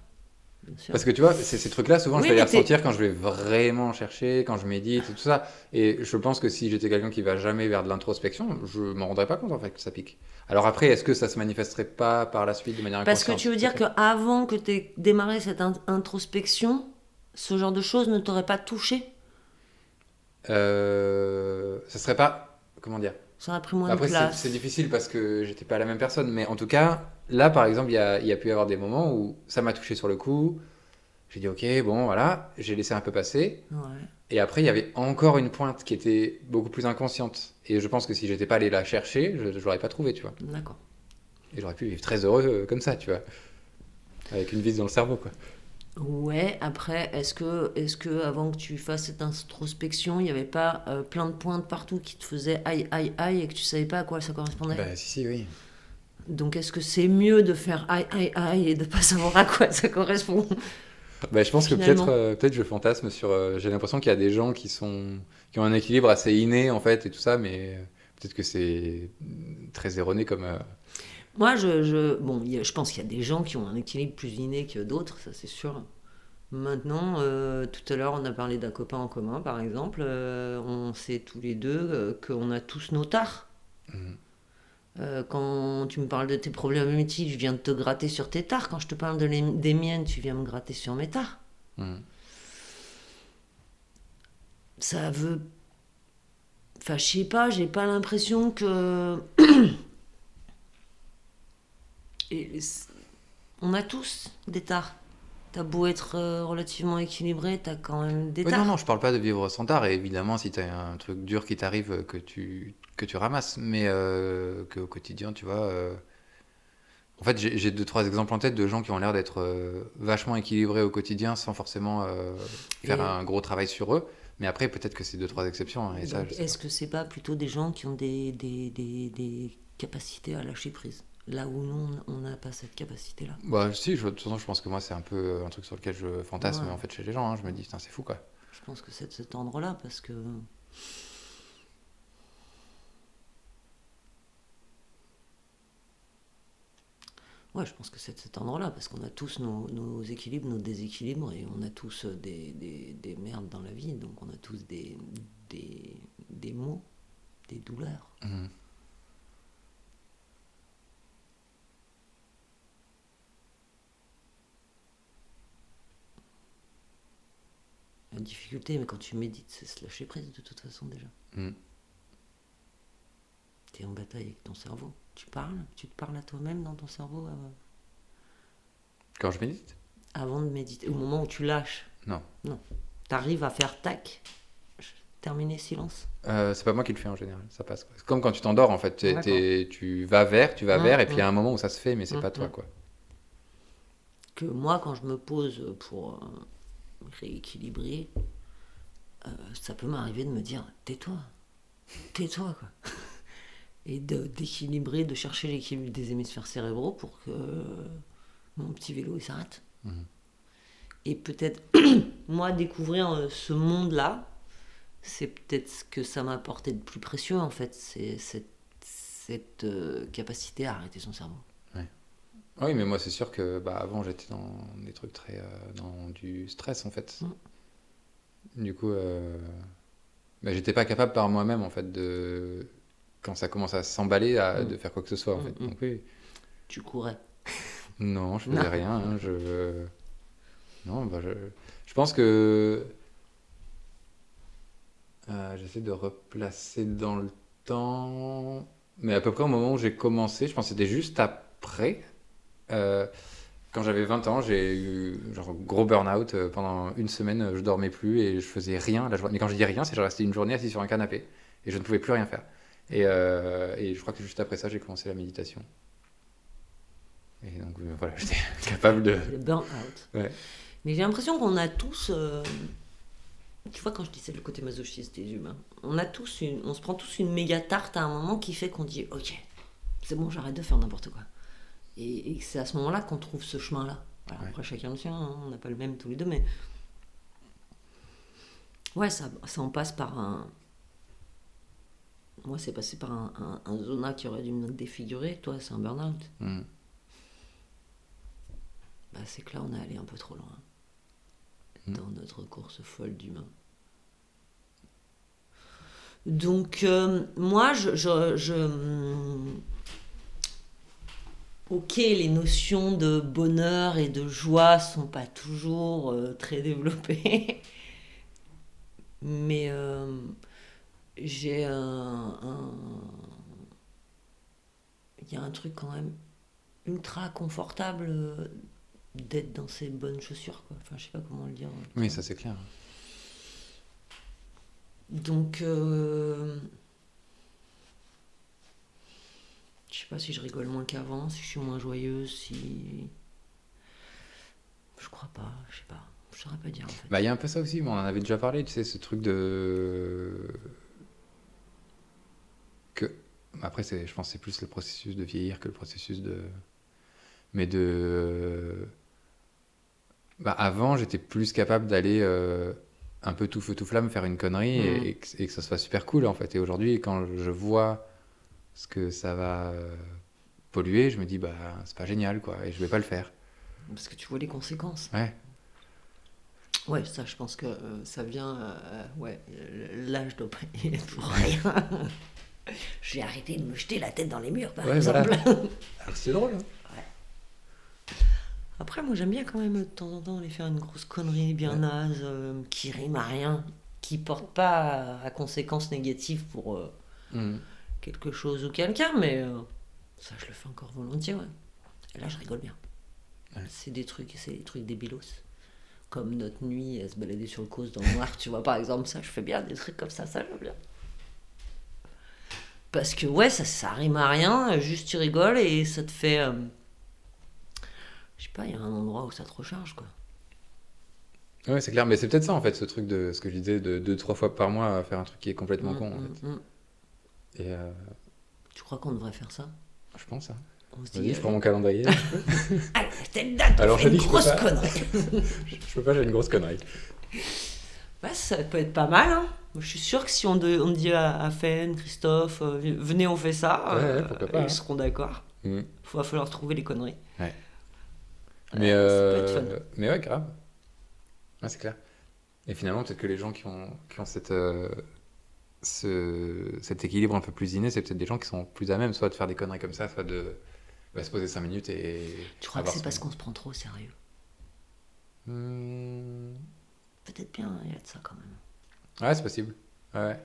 Parce que tu vois, ces trucs-là, souvent, Oui, je vais les ressentir quand je vais vraiment chercher, quand je médite et tout ça. Et je pense que si j'étais quelqu'un qui va jamais vers de l'introspection, je m'en rendrais pas compte en fait que ça pique. Alors après, est-ce que ça se manifesterait pas par la suite de manière Parce que tu veux dire qu'avant que tu aies démarré cette in- introspection, ce genre de choses ne t'aurait pas touché? Euh, ça serait pas. Comment dire? Ça aurait pris moins Après, de c'est place. c'est difficile parce que j'étais pas la même personne. Mais en tout cas, là, par exemple, il y a, il y a pu y avoir des moments où ça m'a touché sur le coup. J'ai dit ok, bon voilà, j'ai laissé un peu passer. Ouais. Et après, il y avait encore une pointe qui était beaucoup plus inconsciente. Et je pense que si j'étais pas allé la chercher, je, je l'aurais pas trouvé, tu vois. D'accord. Et j'aurais pu vivre très heureux euh, comme ça, tu vois. Avec une vis dans le cerveau, quoi. Ouais, après, est-ce que, est que avant que tu fasses cette introspection, il n'y avait pas euh, plein de pointes partout qui te faisaient aïe, aïe, aïe et que tu savais pas à quoi ça correspondait? Bah, si, si, oui. Donc est-ce que c'est mieux de faire aïe, aïe, aïe et de pas savoir à quoi ça correspond? Bah, je pense que peut-être euh, peut-être je fantasme sur. euh, j'ai l'impression qu'il y a des gens qui, sont, qui ont un équilibre assez inné, en fait, et tout ça, mais euh, peut-être que c'est très erroné comme. Moi, je, je, bon, a- je pense qu'il y a des gens qui ont un équilibre plus inné que d'autres, ça c'est sûr. Maintenant, tout à l'heure, on a parlé d'un copain en commun, par exemple. on sait tous les deux qu'on a tous nos tares. Mhm. Euh, quand tu me parles de tes problématiques, je viens de te gratter sur tes tares. Quand je te parle de les- des miennes, tu viens me gratter sur mes tares. mhm. Ça veut. Enfin, je sais pas, j'ai pas l'impression que. Et on a tous des tares. T'as beau être euh, relativement équilibré, t'as quand même des Ouais, tares. non, non, je parle pas de vivre sans tard. Et évidemment, si tu as un truc dur qui t'arrive, euh, que tu, que tu ramasses. Mais euh, qu'au quotidien, tu vois. euh, En fait, j'ai deux, trois exemples en tête de gens qui ont l'air d'être euh, vachement équilibrés au quotidien sans forcément faire Et- un gros travail sur eux. Mais après, peut-être que c'est deux, trois exceptions. hein, Est-ce que c'est pas plutôt des gens qui ont des, des, des, des capacités à lâcher prise? Là où nous, on n'a pas cette capacité-là. Bah si, je, de toute façon, je pense que moi c'est un peu un truc sur lequel je fantasme Ouais. en fait chez les gens. hein. Je me dis, putain, c'est fou quoi. Je pense que c'est de cet ordre-là, parce que. Ouais, je pense que c'est de cet ordre-là, parce qu'on a tous nos, nos équilibres, nos déséquilibres, et on a tous euh, des, des, des merdes dans la vie, donc on a tous des, des, des maux, des douleurs. Mhm. La difficulté, mais quand tu médites, c'est se lâcher prise de toute façon déjà. Mhm. Tu es en bataille avec ton cerveau. Tu parles, tu te parles à toi-même dans ton cerveau euh, Quand je médite? avant de méditer, au moment où tu lâches. Non. Non. Tu arrives à faire tac, terminer silence. Euh, c'est pas moi qui le fais en général, ça passe. quoi. C'est comme quand tu t'endors en fait, T'es- D'accord. t'es- tu vas vers, tu vas Mhm, vers, et puis il y a mhm. un moment où ça se fait, mais c'est Mhm, pas toi quoi. Que moi, quand je me pose pour euh, rééquilibrer, euh, ça peut m'arriver de me dire tais-toi, tais-toi quoi. Et de- d'équilibrer, de chercher l'équilibre des hémisphères cérébraux pour que euh, mon petit vélo s'arrête. Mhm. Et peut-être, moi, découvrir euh, ce monde-là, c'est peut-être ce que ça m'a apporté de plus précieux en fait, c'est cette, cette euh, capacité à arrêter son cerveau. Ah Oui, mais moi c'est sûr que bah, avant j'étais dans des trucs très. euh, dans du stress en fait. Mhm. Du coup, euh, bah, j'étais pas capable par moi-même en fait de. Quand ça commence à s'emballer, à- Mhm. de faire quoi que ce soit en fait. Mhm. Donc oui. Tu courais. Non, je faisais Non. rien. hein, je... Non, bah, je... je pense que. Euh, J'essaie de replacer dans le temps. Mais à peu près au moment où j'ai commencé, je pense que c'était juste après. Euh, quand j'avais 20 ans, j'ai eu genre gros burn-out. euh, Pendant une semaine, je dormais plus et je faisais rien. la journée. Mais quand je dis rien, c'est que je restais une journée assis sur un canapé et je ne pouvais plus rien faire. Et, euh, et je crois que juste après ça, j'ai commencé la méditation. Et donc euh, voilà, j'étais capable de. Le burn-out. Ouais. Mais j'ai l'impression qu'on a tous. euh, Tu vois, quand je disais le côté masochiste des humains, on, a tous une, on se prend tous une méga tarte à un moment qui fait qu'on dit Ok, c'est bon, j'arrête de faire n'importe quoi. Et, et c'est à ce moment-là qu'on trouve ce chemin-là. Voilà, Ouais. Après, chacun le sien, hein, on n'a pas le même tous les deux, mais. Ouais, ça, ça en passe par un. Moi, c'est passé par un, un, un zona qui aurait dû me défigurer. Toi, c'est un burn-out. Hmm. Bah, c'est que là, on est allé un peu trop loin Mm. dans notre course folle d'humain. Donc, euh, moi, je, je, je- hum, Ok, les notions de bonheur et de joie sont pas toujours euh, très développées. Mais euh, j'ai un. un- Il y a un truc quand même ultra confortable euh, d'être dans ses bonnes chaussures. Quoi. Enfin, je sais pas comment le dire. Oui, ça c'est clair. Donc, euh, je sais pas si je rigole moins qu'avant, si je suis moins joyeuse, si. Je crois pas, je sais pas. Je saurais pas dire en fait. Bah, il y a un peu ça aussi, mais on en avait déjà parlé, tu sais, ce truc de. Après, c'est, je pense que c'est plus le processus de vieillir que le processus de. Mais de. Bah, avant, j'étais plus capable d'aller euh, un peu tout feu tout flamme faire une connerie et- Mhm. et, que, et que ça soit super cool en fait. Et aujourd'hui, quand je vois ce que ça va euh, polluer, je me dis, bah, c'est pas génial quoi, et je vais pas le faire. Parce que tu vois les conséquences. Ouais. Ouais, ça, je pense que euh, ça vient. ouais, je dois pas y être pour rien. J'ai arrêté de me jeter la tête dans les murs, par Ouais, exemple. voilà. Alors c'est drôle. hein. Après, moi, j'aime bien quand même de temps en temps aller faire une grosse connerie bien Ouais. naze, euh, qui rime à rien, qui porte pas à, conséquences négatives pour euh, Mhm. quelque chose ou quelqu'un, mais euh, ça, je le fais encore volontiers, ouais. Et là, je rigole bien. Ouais. C'est des trucs, c'est des trucs débilos. Comme notre nuit à se balader sur le cause dans le noir, tu vois, par exemple, ça, je fais bien des trucs comme ça, ça, j'aime bien. Parce que, ouais, ça, ça rime à rien, juste tu rigoles et ça te fait. euh, je sais pas, il y a un endroit où ça te recharge, quoi. Ouais, c'est clair, mais c'est peut-être ça en fait, ce truc de ce que je disais, de deux, trois fois par mois faire un truc qui est complètement Mm, con en mm, fait. mm. Et euh, Tu crois qu'on devrait faire ça? Je pense, hein. On se dit, je euh, prends mon calendrier. allez, telle date, Alors, je une dis, grosse connerie. je peux pas, j'ai une grosse connerie. Ouais, ça peut être pas mal. Hein. Je suis sûr que si on, de- on dit à, à Fen, Christophe, euh, venez, on fait ça, Ouais, euh, pas, ils hein. seront d'accord. Il va falloir trouver les conneries. Mais, euh, mais ouais, grave. Ouais, c'est clair. Et finalement, peut-être que les gens qui ont, qui ont cette, euh, ce, cet équilibre un peu plus inné, c'est peut-être des gens qui sont plus à même, soit de faire des conneries comme ça, soit de bah, se poser 5 minutes et. Tu crois que c'est parce qu'on se prend trop au sérieux? Hmm. Peut-être bien, il y a de ça quand même. Ouais, c'est possible. Ouais.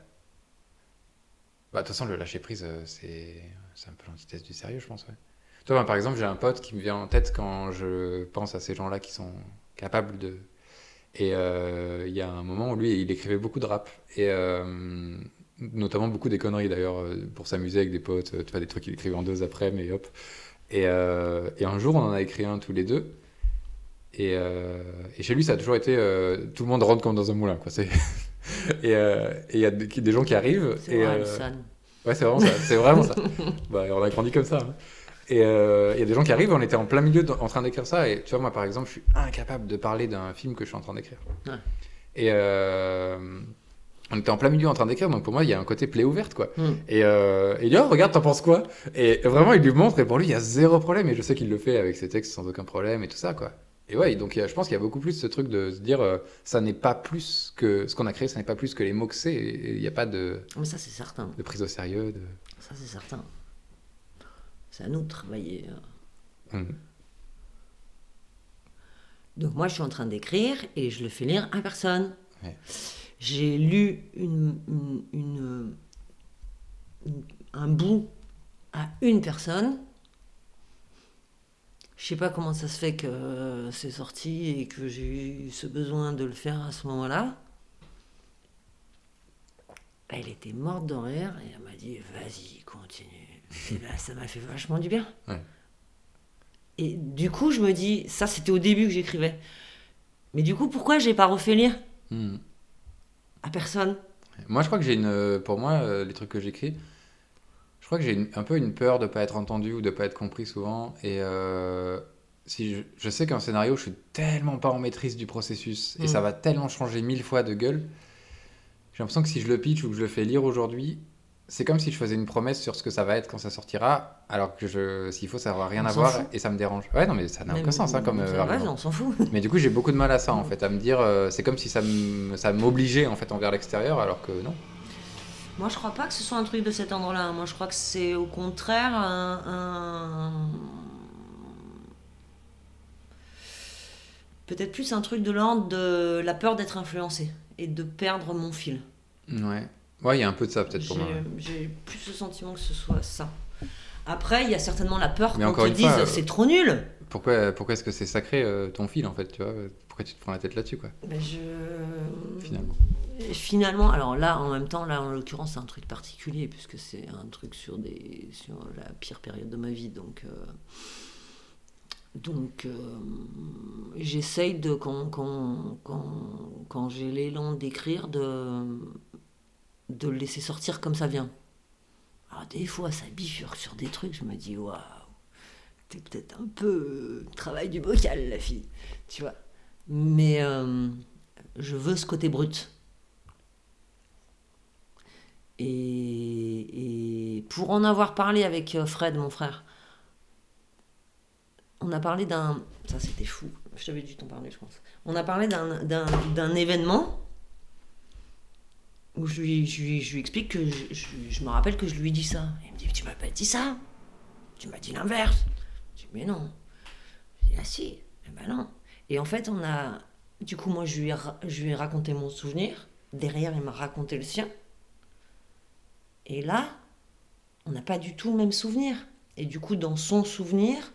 Bah, de toute façon, le lâcher prise, euh, c'est un peu l'antithèse du sérieux, je pense. Ouais. Toi, ben, par exemple, j'ai un pote qui me vient en tête quand je pense à ces gens-là qui sont capables de. Et euh, il y a un moment où lui, il écrivait beaucoup de rap. Et euh, notamment beaucoup des conneries d'ailleurs, pour s'amuser avec des potes. Tu vois, des trucs qu'il écrivait en deux après, mais hop. Et, et un jour, on en a écrit un tous les deux. Et, euh, et chez lui, ça a toujours été euh, tout le monde rentre comme dans un moulin. Quoi. Et euh, et il y a des, gens qui arrivent. C'est. Ouais, c'est vraiment ça. C'est vraiment ça. Bah, on a grandi comme ça. hein. Et euh, il y a des gens qui arrivent, on était en plein milieu de- en train d'écrire ça. Et tu vois, moi, par exemple, je suis incapable de parler d'un film que je suis en train d'écrire. Ouais. Et euh, on était en plein milieu en train d'écrire, donc pour moi, il y a un côté plaie ouverte, quoi. Hmm. Et, euh, et il dit, oh, regarde, t'en penses quoi? Et vraiment, il lui montre, et pour lui, il y a zéro problème. Et je sais qu'il le fait avec ses textes sans aucun problème et tout ça, quoi. Et ouais, donc je pense qu'il y a beaucoup plus ce truc de se dire, euh, ça n'est pas plus que ce qu'on a créé, ça n'est pas plus que les mots que c'est. Il n'y a pas de, Mais ça, c'est certain. de prise au sérieux. De... Ça, c'est certain. C'est à nous de travailler. euh. Hmm. Donc moi, je suis en train d'écrire et je le fais lire à personne. Ouais. J'ai lu une, une- une- une- un bout à une personne. Je sais pas comment ça se fait que c'est sorti et que j'ai eu ce besoin de le faire à ce moment-là. Elle était morte de rire et elle m'a dit vas-y, continue. Et ben, ça m'a fait vachement du bien. Ouais. Et du coup, je me dis, ça c'était au début que j'écrivais. Mais du coup, pourquoi j'ai pas refait lire Hmm. à personne? Moi, je crois que j'ai une. euh, Pour moi, euh, les trucs que j'écris, crois que j'ai un peu une peur de pas être entendu ou de pas être compris souvent. Et euh, si je, je sais qu'un scénario, je suis tellement pas en maîtrise du processus et Mm. ça va tellement changer mille fois de gueule. J'ai l'impression que si je le pitch ou que je le fais lire aujourd'hui, c'est comme si je faisais une promesse sur ce que ça va être quand ça sortira, alors que je, s'il faut, ça n'aura rien On à voir fout. et ça me dérange. Ouais, non, mais ça n'a aucun sens hein, comme euh, on s'en fout. Mais du coup, j'ai beaucoup de mal à ça, en fait, à me dire, euh, c'est comme si ça m'obligeait, en fait, envers l'extérieur, alors que non. Moi, je crois pas que ce soit un truc de cet ordre-là. Moi, je crois que c'est au contraire un. un- Peut-être plus un truc de l'ordre de la peur d'être influencé et de perdre mon fil. Ouais. Ouais, il y a un peu de ça, peut-être, pour moi. j'ai plus le sentiment que ce soit ça. Après, il y a certainement la peur une disent fois, euh, c'est trop nul. pourquoi, pourquoi est-ce que c'est sacré euh, ton fil en fait, tu vois Pourquoi tu te prends la tête là-dessus, quoi Ben, je... Finalement. Et Finalement, alors là, en même temps, là, en l'occurrence, c'est un truc particulier, puisque c'est un truc sur, des, sur la pire période de ma vie. Donc, euh, donc euh, j'essaye de, quand, quand, quand, quand j'ai l'élan d'écrire, de, de le laisser sortir comme ça vient. Alors, des fois, ça bifurque sur des trucs, je me dis, waouh, t'es peut-être un peu euh, travail du bocal, la fille, tu vois. Mais euh, je veux ce côté brut. Et, pour en avoir parlé avec euh, Fred, mon frère, on a parlé d'un. Ça, c'était fou. Je t'avais dû t'en parler, je pense. On a parlé d'un- événement où je lui, je lui- je lui explique que je, je- me rappelle que je lui dit ça. Il me dit Tu m'as pas dit ça Tu m'as dit l'inverse. Je dis Mais non. Je dis Ah si. Eh ben non. Et en fait, on a. Du coup, moi, je lui ai, raconté mon souvenir. Derrière, il m'a raconté le sien. Et là, on n'a pas du tout le même souvenir. Et du coup, dans son souvenir,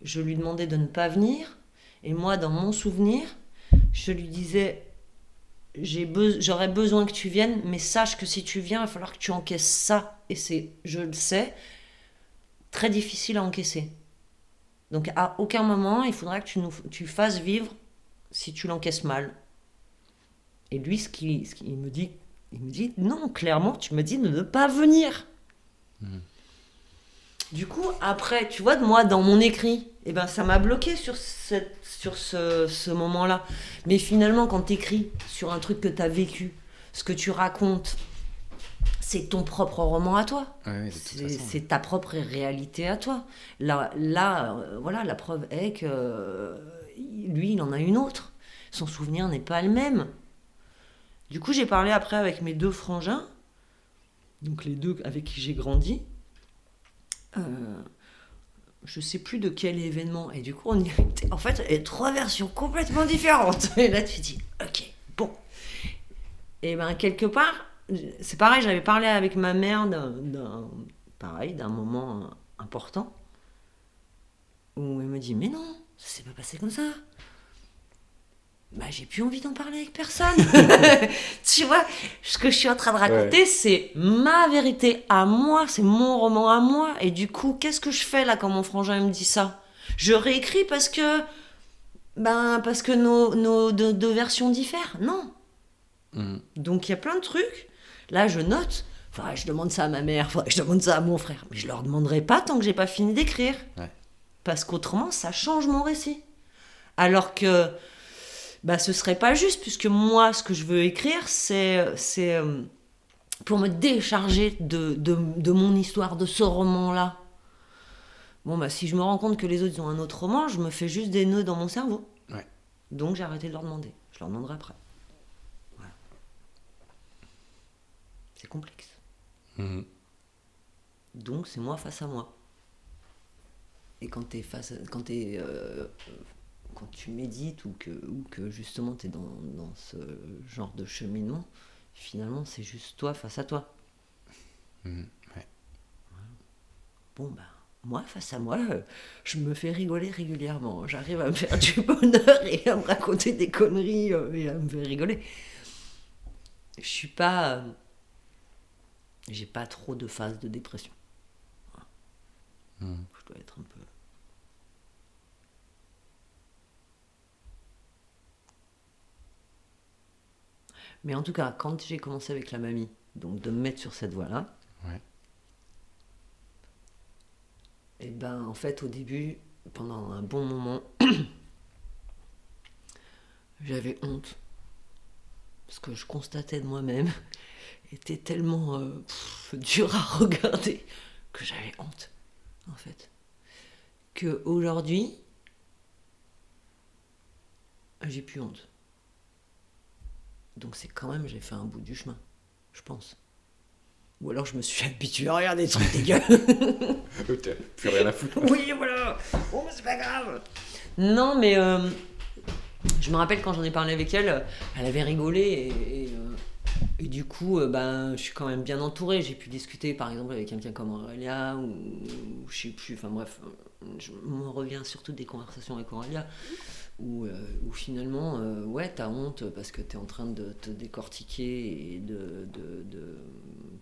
je lui demandais de ne pas venir. Et moi, dans mon souvenir, je lui disais j'aurais besoin que tu viennes, mais sache que si tu viens, il va falloir que tu encaisses ça. Et c'est, je le sais, très difficile à encaisser. Donc à aucun moment, il faudra que tu nous tu fasses vivre si tu l'encaisses mal. Et lui, ce qu'il ce me dit, il me dit non, clairement, tu me dis de ne pas venir. Du coup, après, tu vois, de moi, dans mon écrit, eh ben, ça m'a bloqué sur, cette, sur ce, ce moment-là. Mais finalement, quand tu écris sur un truc que tu as vécu, ce que tu racontes, c'est ton propre roman à toi. Ouais, C'est ta propre réalité à toi. Là, là euh, voilà, la preuve est que euh, lui, il en a une autre. Son souvenir n'est pas le même. Du coup, j'ai parlé après avec mes deux frangins, donc les deux avec qui j'ai grandi. Euh, je sais plus de quel événement. Et du coup, on y était. En fait, il y a trois versions complètement différentes. Et là, tu dis, ok, bon. Et ben quelque part, c'est pareil, j'avais parlé avec ma mère d'un, d'un- pareil, d'un moment important où elle me dit, mais non, ça s'est pas passé comme ça. Bah, j'ai plus envie d'en parler avec personne. tu vois, ce que je suis en train de raconter, c'est ma vérité à moi, c'est mon roman à moi. Et du coup, qu'est-ce que je fais là quand mon frangin me dit ça? Je réécris parce que, ben, parce que nos, nos deux, deux versions diffèrent? Non. Mhm. Donc il y a plein de trucs. Là, je note. Faudrait que je demande ça à ma mère, faudrait que je demande ça à mon frère. Mais je leur demanderai pas tant que j'ai pas fini d'écrire. Ouais. Parce qu'autrement, ça change mon récit. Alors que bah, ce serait pas juste, puisque moi, ce que je veux écrire, c'est c'est euh, pour me décharger de, de, de mon histoire, de ce roman-là. Bon, bah, si je me rends compte que les autres ils ont un autre roman, je me fais juste des nœuds dans mon cerveau. Ouais. Donc j'ai arrêté de leur demander. Je leur demanderai après. C'est complexe. Mhm. Donc c'est moi face à moi. Et quand t'es face, à- quand t'es, euh, quand tu médites ou que, ou que justement t'es dans, dans ce genre de cheminement, finalement c'est juste toi face à toi. Mhm. Ouais. Bon bah moi face à moi, euh, je me fais rigoler régulièrement. J'arrive à me faire du bonheur et à me raconter des conneries euh, et à me faire rigoler. Je suis pas, j'ai pas trop de phases de dépression. Mhm. Je dois être un peu. Mais en tout cas, quand j'ai commencé avec la mamie, donc de me mettre sur cette voie-là, Ouais. et ben en fait au début, pendant un bon moment, j'avais honte. Ce que je constatais de moi-même était tellement euh, pff, dur à regarder que j'avais honte, en fait. Que aujourd'hui, j'ai plus honte. Donc c'est quand même, j'ai fait un bout du chemin, je pense. Ou alors je me suis habitué à regarder des trucs dégueux. T'as plus rien à foutre. oui, voilà. Oh, mais c'est pas grave. Non, mais euh, je me rappelle quand j'en ai parlé avec elle, elle avait rigolé et, et, euh, et du coup, euh, ben, je suis quand même bien entourée. J'ai pu discuter par exemple avec quelqu'un comme Aurélia ou, ou je sais plus, enfin bref, je me reviens surtout des conversations avec Aurélia, où, euh, où finalement, euh, ouais, t'as honte parce que t'es en train de te décortiquer et de, de, de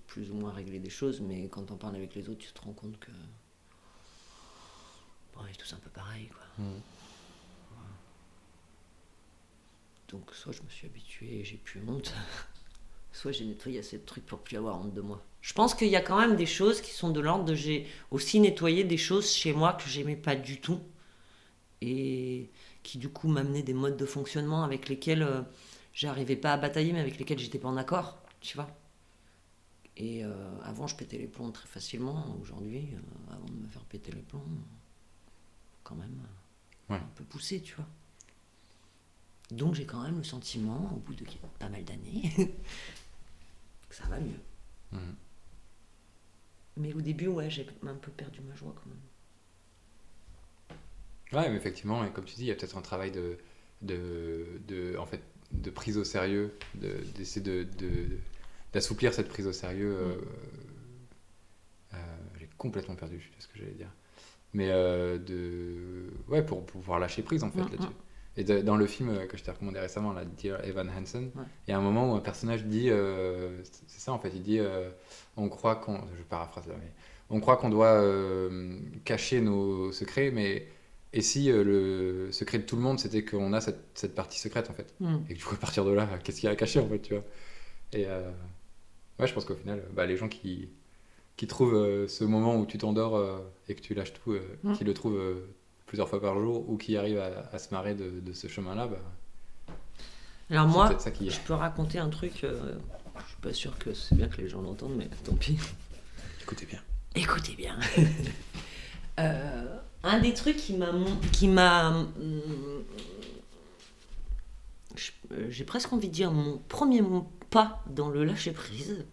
plus ou moins régler des choses, mais quand t'en parles avec les autres, tu te rends compte que. Bon, on est tous un peu pareil, quoi. Mm. Donc, soit je me suis habitué et j'ai plus honte, soit j'ai nettoyé assez de trucs pour plus avoir honte de moi. Je pense qu'il y a quand même des choses qui sont de l'ordre de j'ai aussi nettoyé des choses chez moi que j'aimais pas du tout et qui du coup m'amenaient des modes de fonctionnement avec lesquels euh, j'arrivais pas à batailler mais avec lesquels j'étais pas en accord, tu vois. Et euh, avant je pétais les plombs très facilement, aujourd'hui, euh, avant de me faire péter les plombs, quand même Ouais. un peu poussé, tu vois. Donc j'ai quand même le sentiment, au bout de pas mal d'années, que ça va mieux. Mhm. Mais au début, ouais, j'ai un peu perdu ma joie quand même. Ouais, mais effectivement, et comme tu dis, il y a peut-être un travail de, de, de, en fait, de prise au sérieux, de- d'essayer de, de- d'assouplir cette prise au sérieux. euh, euh, j'ai complètement perdu, je sais pas ce que j'allais dire. Mais euh, de, ouais, pour pouvoir lâcher prise en fait Mm, là-dessus. Et de- dans le film euh, que je t'ai recommandé récemment, là, Dear Evan Hansen, Ouais. il y a un moment où un personnage dit, euh, c'est ça en fait, il dit, euh, on croit qu'on, je paraphrase là, mais on croit qu'on doit euh, cacher nos secrets, mais et si le secret de tout le monde c'était qu'on a cette, cette partie secrète en fait, Hmm. et que du coup à partir de là, qu'est-ce qu'il y a à cacher en fait, tu vois Et ouais, je pense qu'au final, bah, les gens qui qui trouvent ce moment où tu t'endors et que tu lâches tout, euh, Mm. qui le trouvent plusieurs fois par jour ou qui arrivent à, à se marrer de, de ce chemin-là, bah, Alors moi, ça qui je peux raconter un truc, euh, je suis pas sûr que c'est bien que les gens l'entendent, mais tant pis. Écoutez bien. Écoutez bien. Euh, un des trucs qui m'a qui m'a je- euh, j'ai presque envie de dire mon premier pas dans le lâcher prise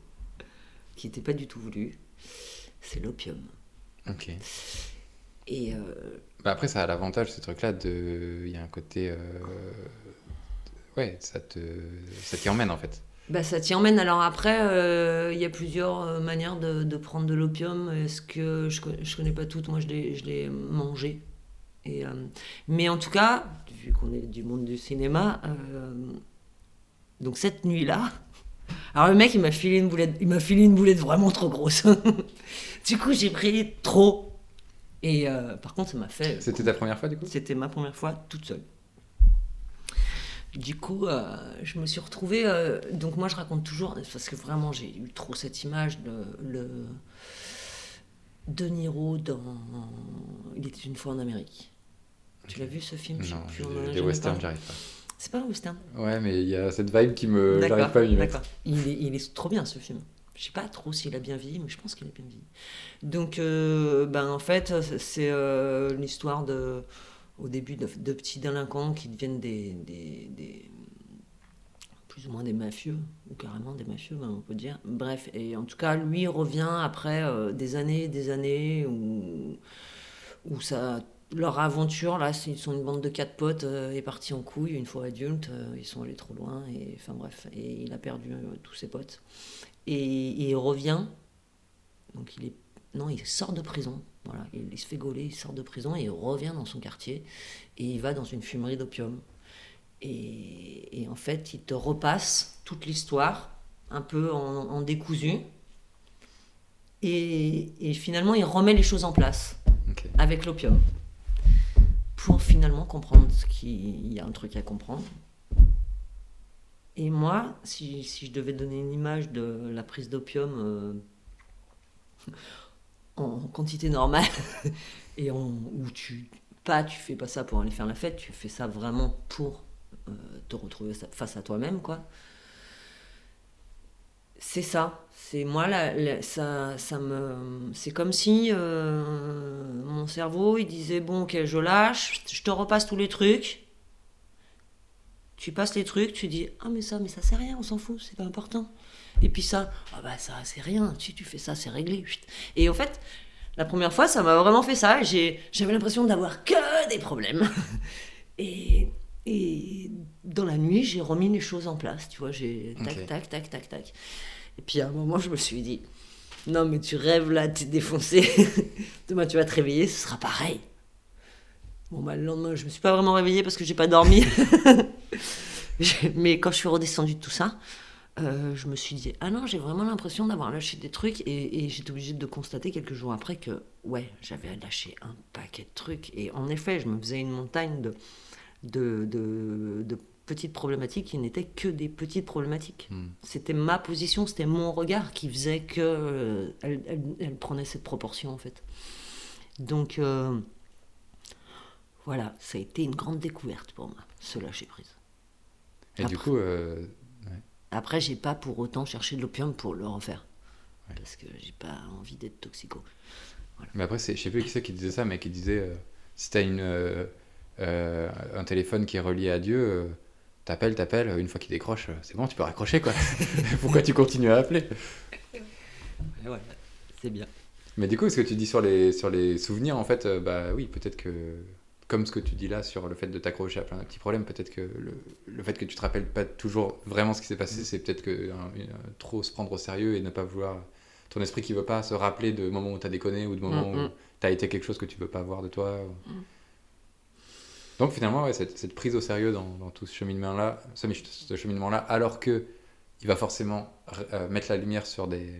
qui n'était pas du tout voulu c'est l'opium Ok. Et euh, Bah après, ça a l'avantage, ce truc-là, de... il y a un côté... euh, Ouais, ça te... ça t'y emmène, en fait. Bah, ça t'y emmène. Alors après, euh, il y a plusieurs euh, manières de, de prendre de l'opium. Est-ce que je, je connais pas toutes Moi, je l'ai, je l'ai mangé. Et, euh, mais en tout cas, vu qu'on est du monde du cinéma, euh, donc cette nuit-là, alors le mec, il m'a filé une boulette, il m'a filé une boulette vraiment trop grosse. du coup, j'ai pris trop. Et euh, par contre, ça m'a fait. C'était ta première fois, du coup? C'était ma première fois toute seule. Du coup, euh, je me suis retrouvée. euh, donc, moi, je raconte toujours, parce que vraiment, j'ai eu trop cette image de le De Niro dans Il était une fois en Amérique. Tu l'as vu ce film? Non, plus, les jamais westerns, j'arrive pas. C'est pas un western? Ouais, mais il y a cette vibe qui me... D'accord, J'arrive pas à m'y mettre. Il est, il est trop bien ce film. Je sais pas trop s'il a bien vieilli, mais je pense qu'il a bien vieilli. Donc, euh, ben, en fait, c'est euh, l'histoire de, au début de, petits délinquants qui deviennent des, plus ou moins des mafieux, ou carrément des mafieux, ben, on peut dire. Bref, et en tout cas, lui revient après euh, des années et des années où, où ça, leur aventure, là, ils sont une bande de quatre potes, est partie en couille une fois adultes, euh, ils sont allés trop loin, et enfin bref, et il a perdu tous ses potes. Et, et il revient, donc il est, non, il sort de prison, voilà, il, il se fait gauler, il sort de prison, et il revient dans son quartier, et il va dans une fumerie d'opium. Et, et en fait, il te repasse toute l'histoire, un peu en, en décousu, et, et finalement, il remet les choses en place avec l'opium pour finalement comprendre qu'il y a un truc à comprendre. Et moi, si, si je devais donner une image de la prise d'opium euh, en quantité normale et en, où tu pas tu fais pas ça pour aller faire la fête, tu fais ça vraiment pour euh, te retrouver face à toi-même quoi. C'est ça. C'est moi ça, ça me. C'est comme si euh, mon cerveau il disait bon ok je lâche, je te repasse tous les trucs. Tu passes les trucs, tu dis ah mais ça mais ça c'est rien, on s'en fout, c'est pas important. Et puis ça ah bah ça c'est rien, si tu fais ça c'est réglé. Et en fait la première fois ça m'a vraiment fait ça. J'ai j'avais l'impression d'avoir que des problèmes. Et et dans la nuit, j'ai remis les choses en place, tu vois, j'ai tac, tac, tac, tac, tac. Et puis à un moment, je me suis dit, non, mais tu rêves là, t'es défoncé. Demain, tu vas te réveiller, ce sera pareil. Bon, bah, le lendemain, je me suis pas vraiment réveillée parce que j'ai pas dormi. Mais quand je suis redescendue de tout ça, euh, je me suis dit, ah non, j'ai vraiment l'impression d'avoir lâché des trucs. Et, et j'étais obligée de constater quelques jours après que, ouais, j'avais lâché un paquet de trucs. Et en effet, je me faisais une montagne de, de, de, de petites problématiques qui n'étaient que des petites problématiques. Hmm. C'était ma position, c'était mon regard qui faisait que euh, elle, elle- elle prenait cette proportion en fait. Donc euh, voilà, ça a été une grande découverte pour moi, ce lâcher prise. Et du coup, euh, Après, j'ai pas pour autant cherché de l'opium pour le refaire. Ouais. Parce que j'ai pas envie d'être toxico. mais après, je sais plus qui c'est qui disait ça, mais qui disait euh, si t'as une, euh, euh, un téléphone qui est relié à Dieu, t'appelles, t'appelles, une fois qu'il décroche, c'est bon, tu peux raccrocher quoi. Pourquoi tu continues à appeler? Ouais, c'est bien. Mais du coup, ce que tu dis sur les, sur les souvenirs, en fait, bah oui, peut-être que, comme ce que tu dis là sur le fait de t'accrocher à plein de petits problèmes, peut-être que le, le fait que tu te rappelles pas toujours vraiment ce qui s'est passé, c'est peut-être que hein, une- trop se prendre au sérieux et ne pas vouloir. Ton esprit qui veut pas se rappeler de moments où t'as déconné ou de moments Mm, où mm. t'as été quelque chose que tu veux pas voir de toi. ou- Donc finalement, ouais, cette, cette prise au sérieux dans, dans tout ce cheminement-là, ce, cheminement-là, alors que il va forcément euh, mettre la lumière sur des,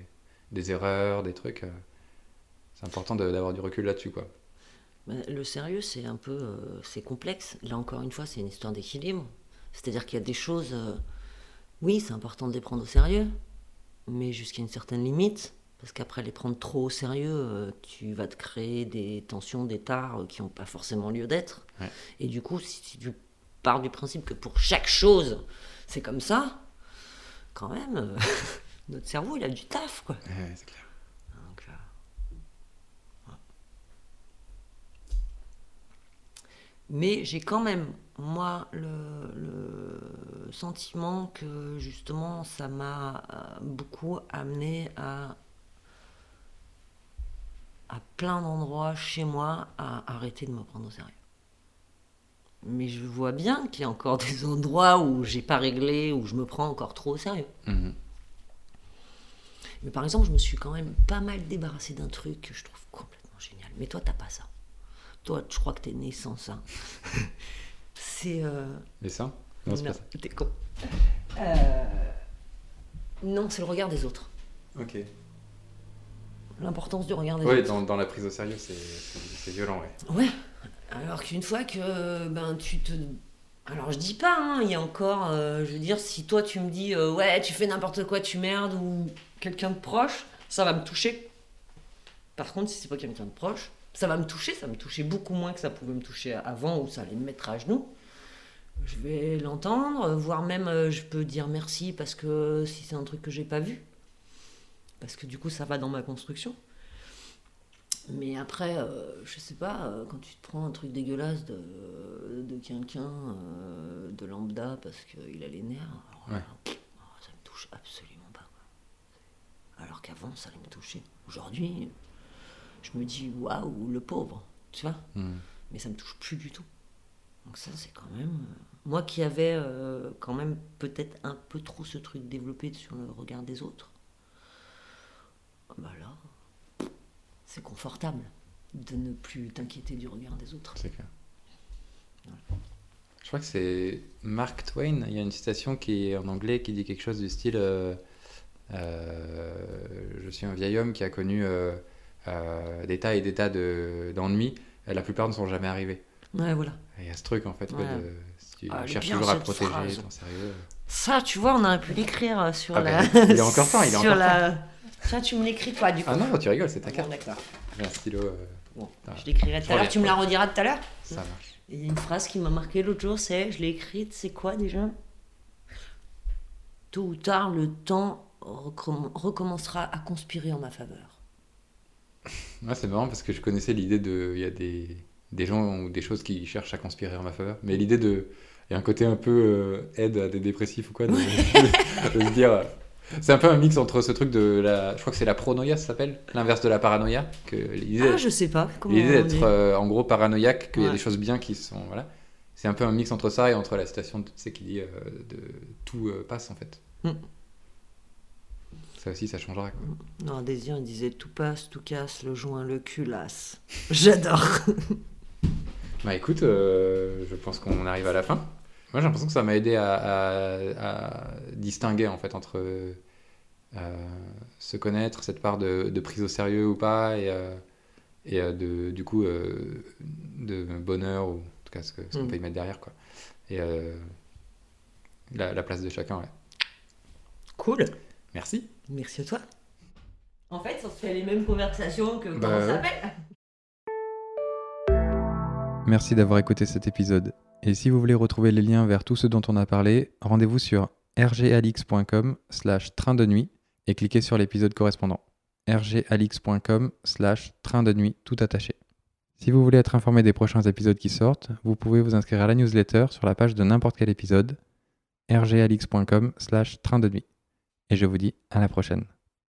des erreurs, des trucs. euh, c'est important d'avoir du recul là-dessus, quoi. Mais le sérieux, c'est un peu. euh, c'est complexe. Là, encore une fois, c'est une histoire d'équilibre. C'est-à-dire qu'il y a des choses. euh, oui, c'est important de les prendre au sérieux, mais jusqu'à une certaine limite. Parce qu'après les prendre trop au sérieux, euh, tu vas te créer des tensions, des tares qui n'ont pas forcément lieu d'être. Ouais. Et du coup, si tu pars du principe que pour chaque chose, c'est comme ça, quand même, notre cerveau, il a du taf, quoi. Ouais, c'est clair. Donc, euh, voilà. Mais j'ai quand même, moi, le, le sentiment que justement, ça m'a euh, beaucoup amené à, à plein d'endroits chez moi, à arrêter de me prendre au sérieux. Mais je vois bien qu'il y a encore des endroits où j'ai pas réglé, où je me prends encore trop au sérieux. Mhm. Mais par exemple, je me suis quand même pas mal débarrassé d'un truc que je trouve complètement génial. Mais toi, t'as pas ça. Toi, je crois que t'es né sans ça. c'est. euh, Et ça Non, c'est pas ça. t'es con. Euh, Non, c'est le regard des autres. Ok. L'importance du regard des Ouais, autres. dans, dans la prise au sérieux, c'est violent, ouais. Ouais. Alors qu'une fois que ben tu te alors je dis pas hein, il y a encore euh, je veux dire si toi tu me dis euh, ouais tu fais n'importe quoi tu merdes ou quelqu'un de proche ça va me toucher. Par contre si c'est pas quelqu'un de proche ça va me toucher ça me touchait beaucoup moins que ça pouvait me toucher avant où ça allait me mettre à genoux. Je vais l'entendre, voire même euh, je peux dire merci parce que si c'est un truc que j'ai pas vu. Parce que du coup ça va dans ma construction. Mais après, euh, je sais pas, euh, quand tu te prends un truc dégueulasse de, de quelqu'un euh, de lambda parce qu'il a les nerfs, alors Ouais. oh, ça me touche absolument pas. quoi. Alors qu'avant, ça allait me toucher. Aujourd'hui, je me dis waouh, le pauvre, tu vois, Mhm. mais ça me touche plus du tout. Donc ça, c'est quand même... euh, Moi qui avais euh, quand même peut-être un peu trop ce truc développé sur le regard des autres, bah là, c'est confortable de ne plus t'inquiéter du regard des autres. C'est clair. Je crois que c'est Mark Twain. Il y a une citation qui est en anglais qui dit quelque chose du style euh, euh, Je suis un vieil homme qui a connu euh, euh, des tas et des tas de- d'ennuis. et la plupart ne sont jamais arrivés. Ouais, voilà. Il y a ce truc en fait. ouais, de- tu Ah, cherches toujours à protéger phrase. ton sérieux. Ça, tu vois, on aurait pu l'écrire euh, sur Ah la... ben, il est encore temps, il est sur encore la... Tiens, tu me l'écris toi, du coup. Ah non, tu rigoles, c'est ta Bon, carte. d'accord. J'ai un stylo. euh, Bon, Ah. je l'écrirai tout à l'heure. Tu me la rediras tout à l'heure ça marche. Il y a une phrase qui m'a marqué l'autre jour, c'est, je l'ai écrite, c'est quoi déjà? Tôt ou tard, le temps recomm- recommencera à conspirer en ma faveur. Ouais, c'est marrant parce que je connaissais l'idée de. Il y a des, des gens ou des choses qui cherchent à conspirer en ma faveur. Mais l'idée de. Il y a un côté un peu euh, aide à des dépressifs ou quoi. De, de se dire. euh, C'est un peu un mix entre ce truc de la. Je crois que c'est la pronoïa, ça s'appelle? L'inverse de la paranoïa. Que l'idée Ah, je sais pas l'idée d'être euh, en gros paranoïaque, qu'il y a des choses bien qui sont. Voilà. C'est un peu un mix entre ça et entre la citation tu sais, qui dit euh, de tout passe en fait. Mm. Ça aussi, ça changera. Quoi. Non, Désir, il disait tout passe, tout casse, le joint, le cul lasse. J'adore. Bah écoute, euh, je pense qu'on arrive à la fin. Moi j'ai l'impression que ça m'a aidé à, à- à distinguer en fait entre euh, se connaître, cette part de, de prise au sérieux ou pas, et, euh, et de, du coup de bonheur, ou en tout cas ce qu'on Mm. peut y mettre derrière. Quoi. Et la, la place de chacun, ouais. Cool. Merci. Merci à toi. En fait, on se fait les mêmes conversations que quand Bah on s'appelle. Merci d'avoir écouté cet épisode. Et si vous voulez retrouver les liens vers tout ce dont on a parlé, rendez-vous sur rgalix.com slash train de nuit et cliquez sur l'épisode correspondant. rgalix.com slash train de nuit tout attaché. Si vous voulez être informé des prochains épisodes qui sortent, vous pouvez vous inscrire à la newsletter sur la page de n'importe quel épisode rgalix.com slash train de nuit. Et je vous dis à la prochaine.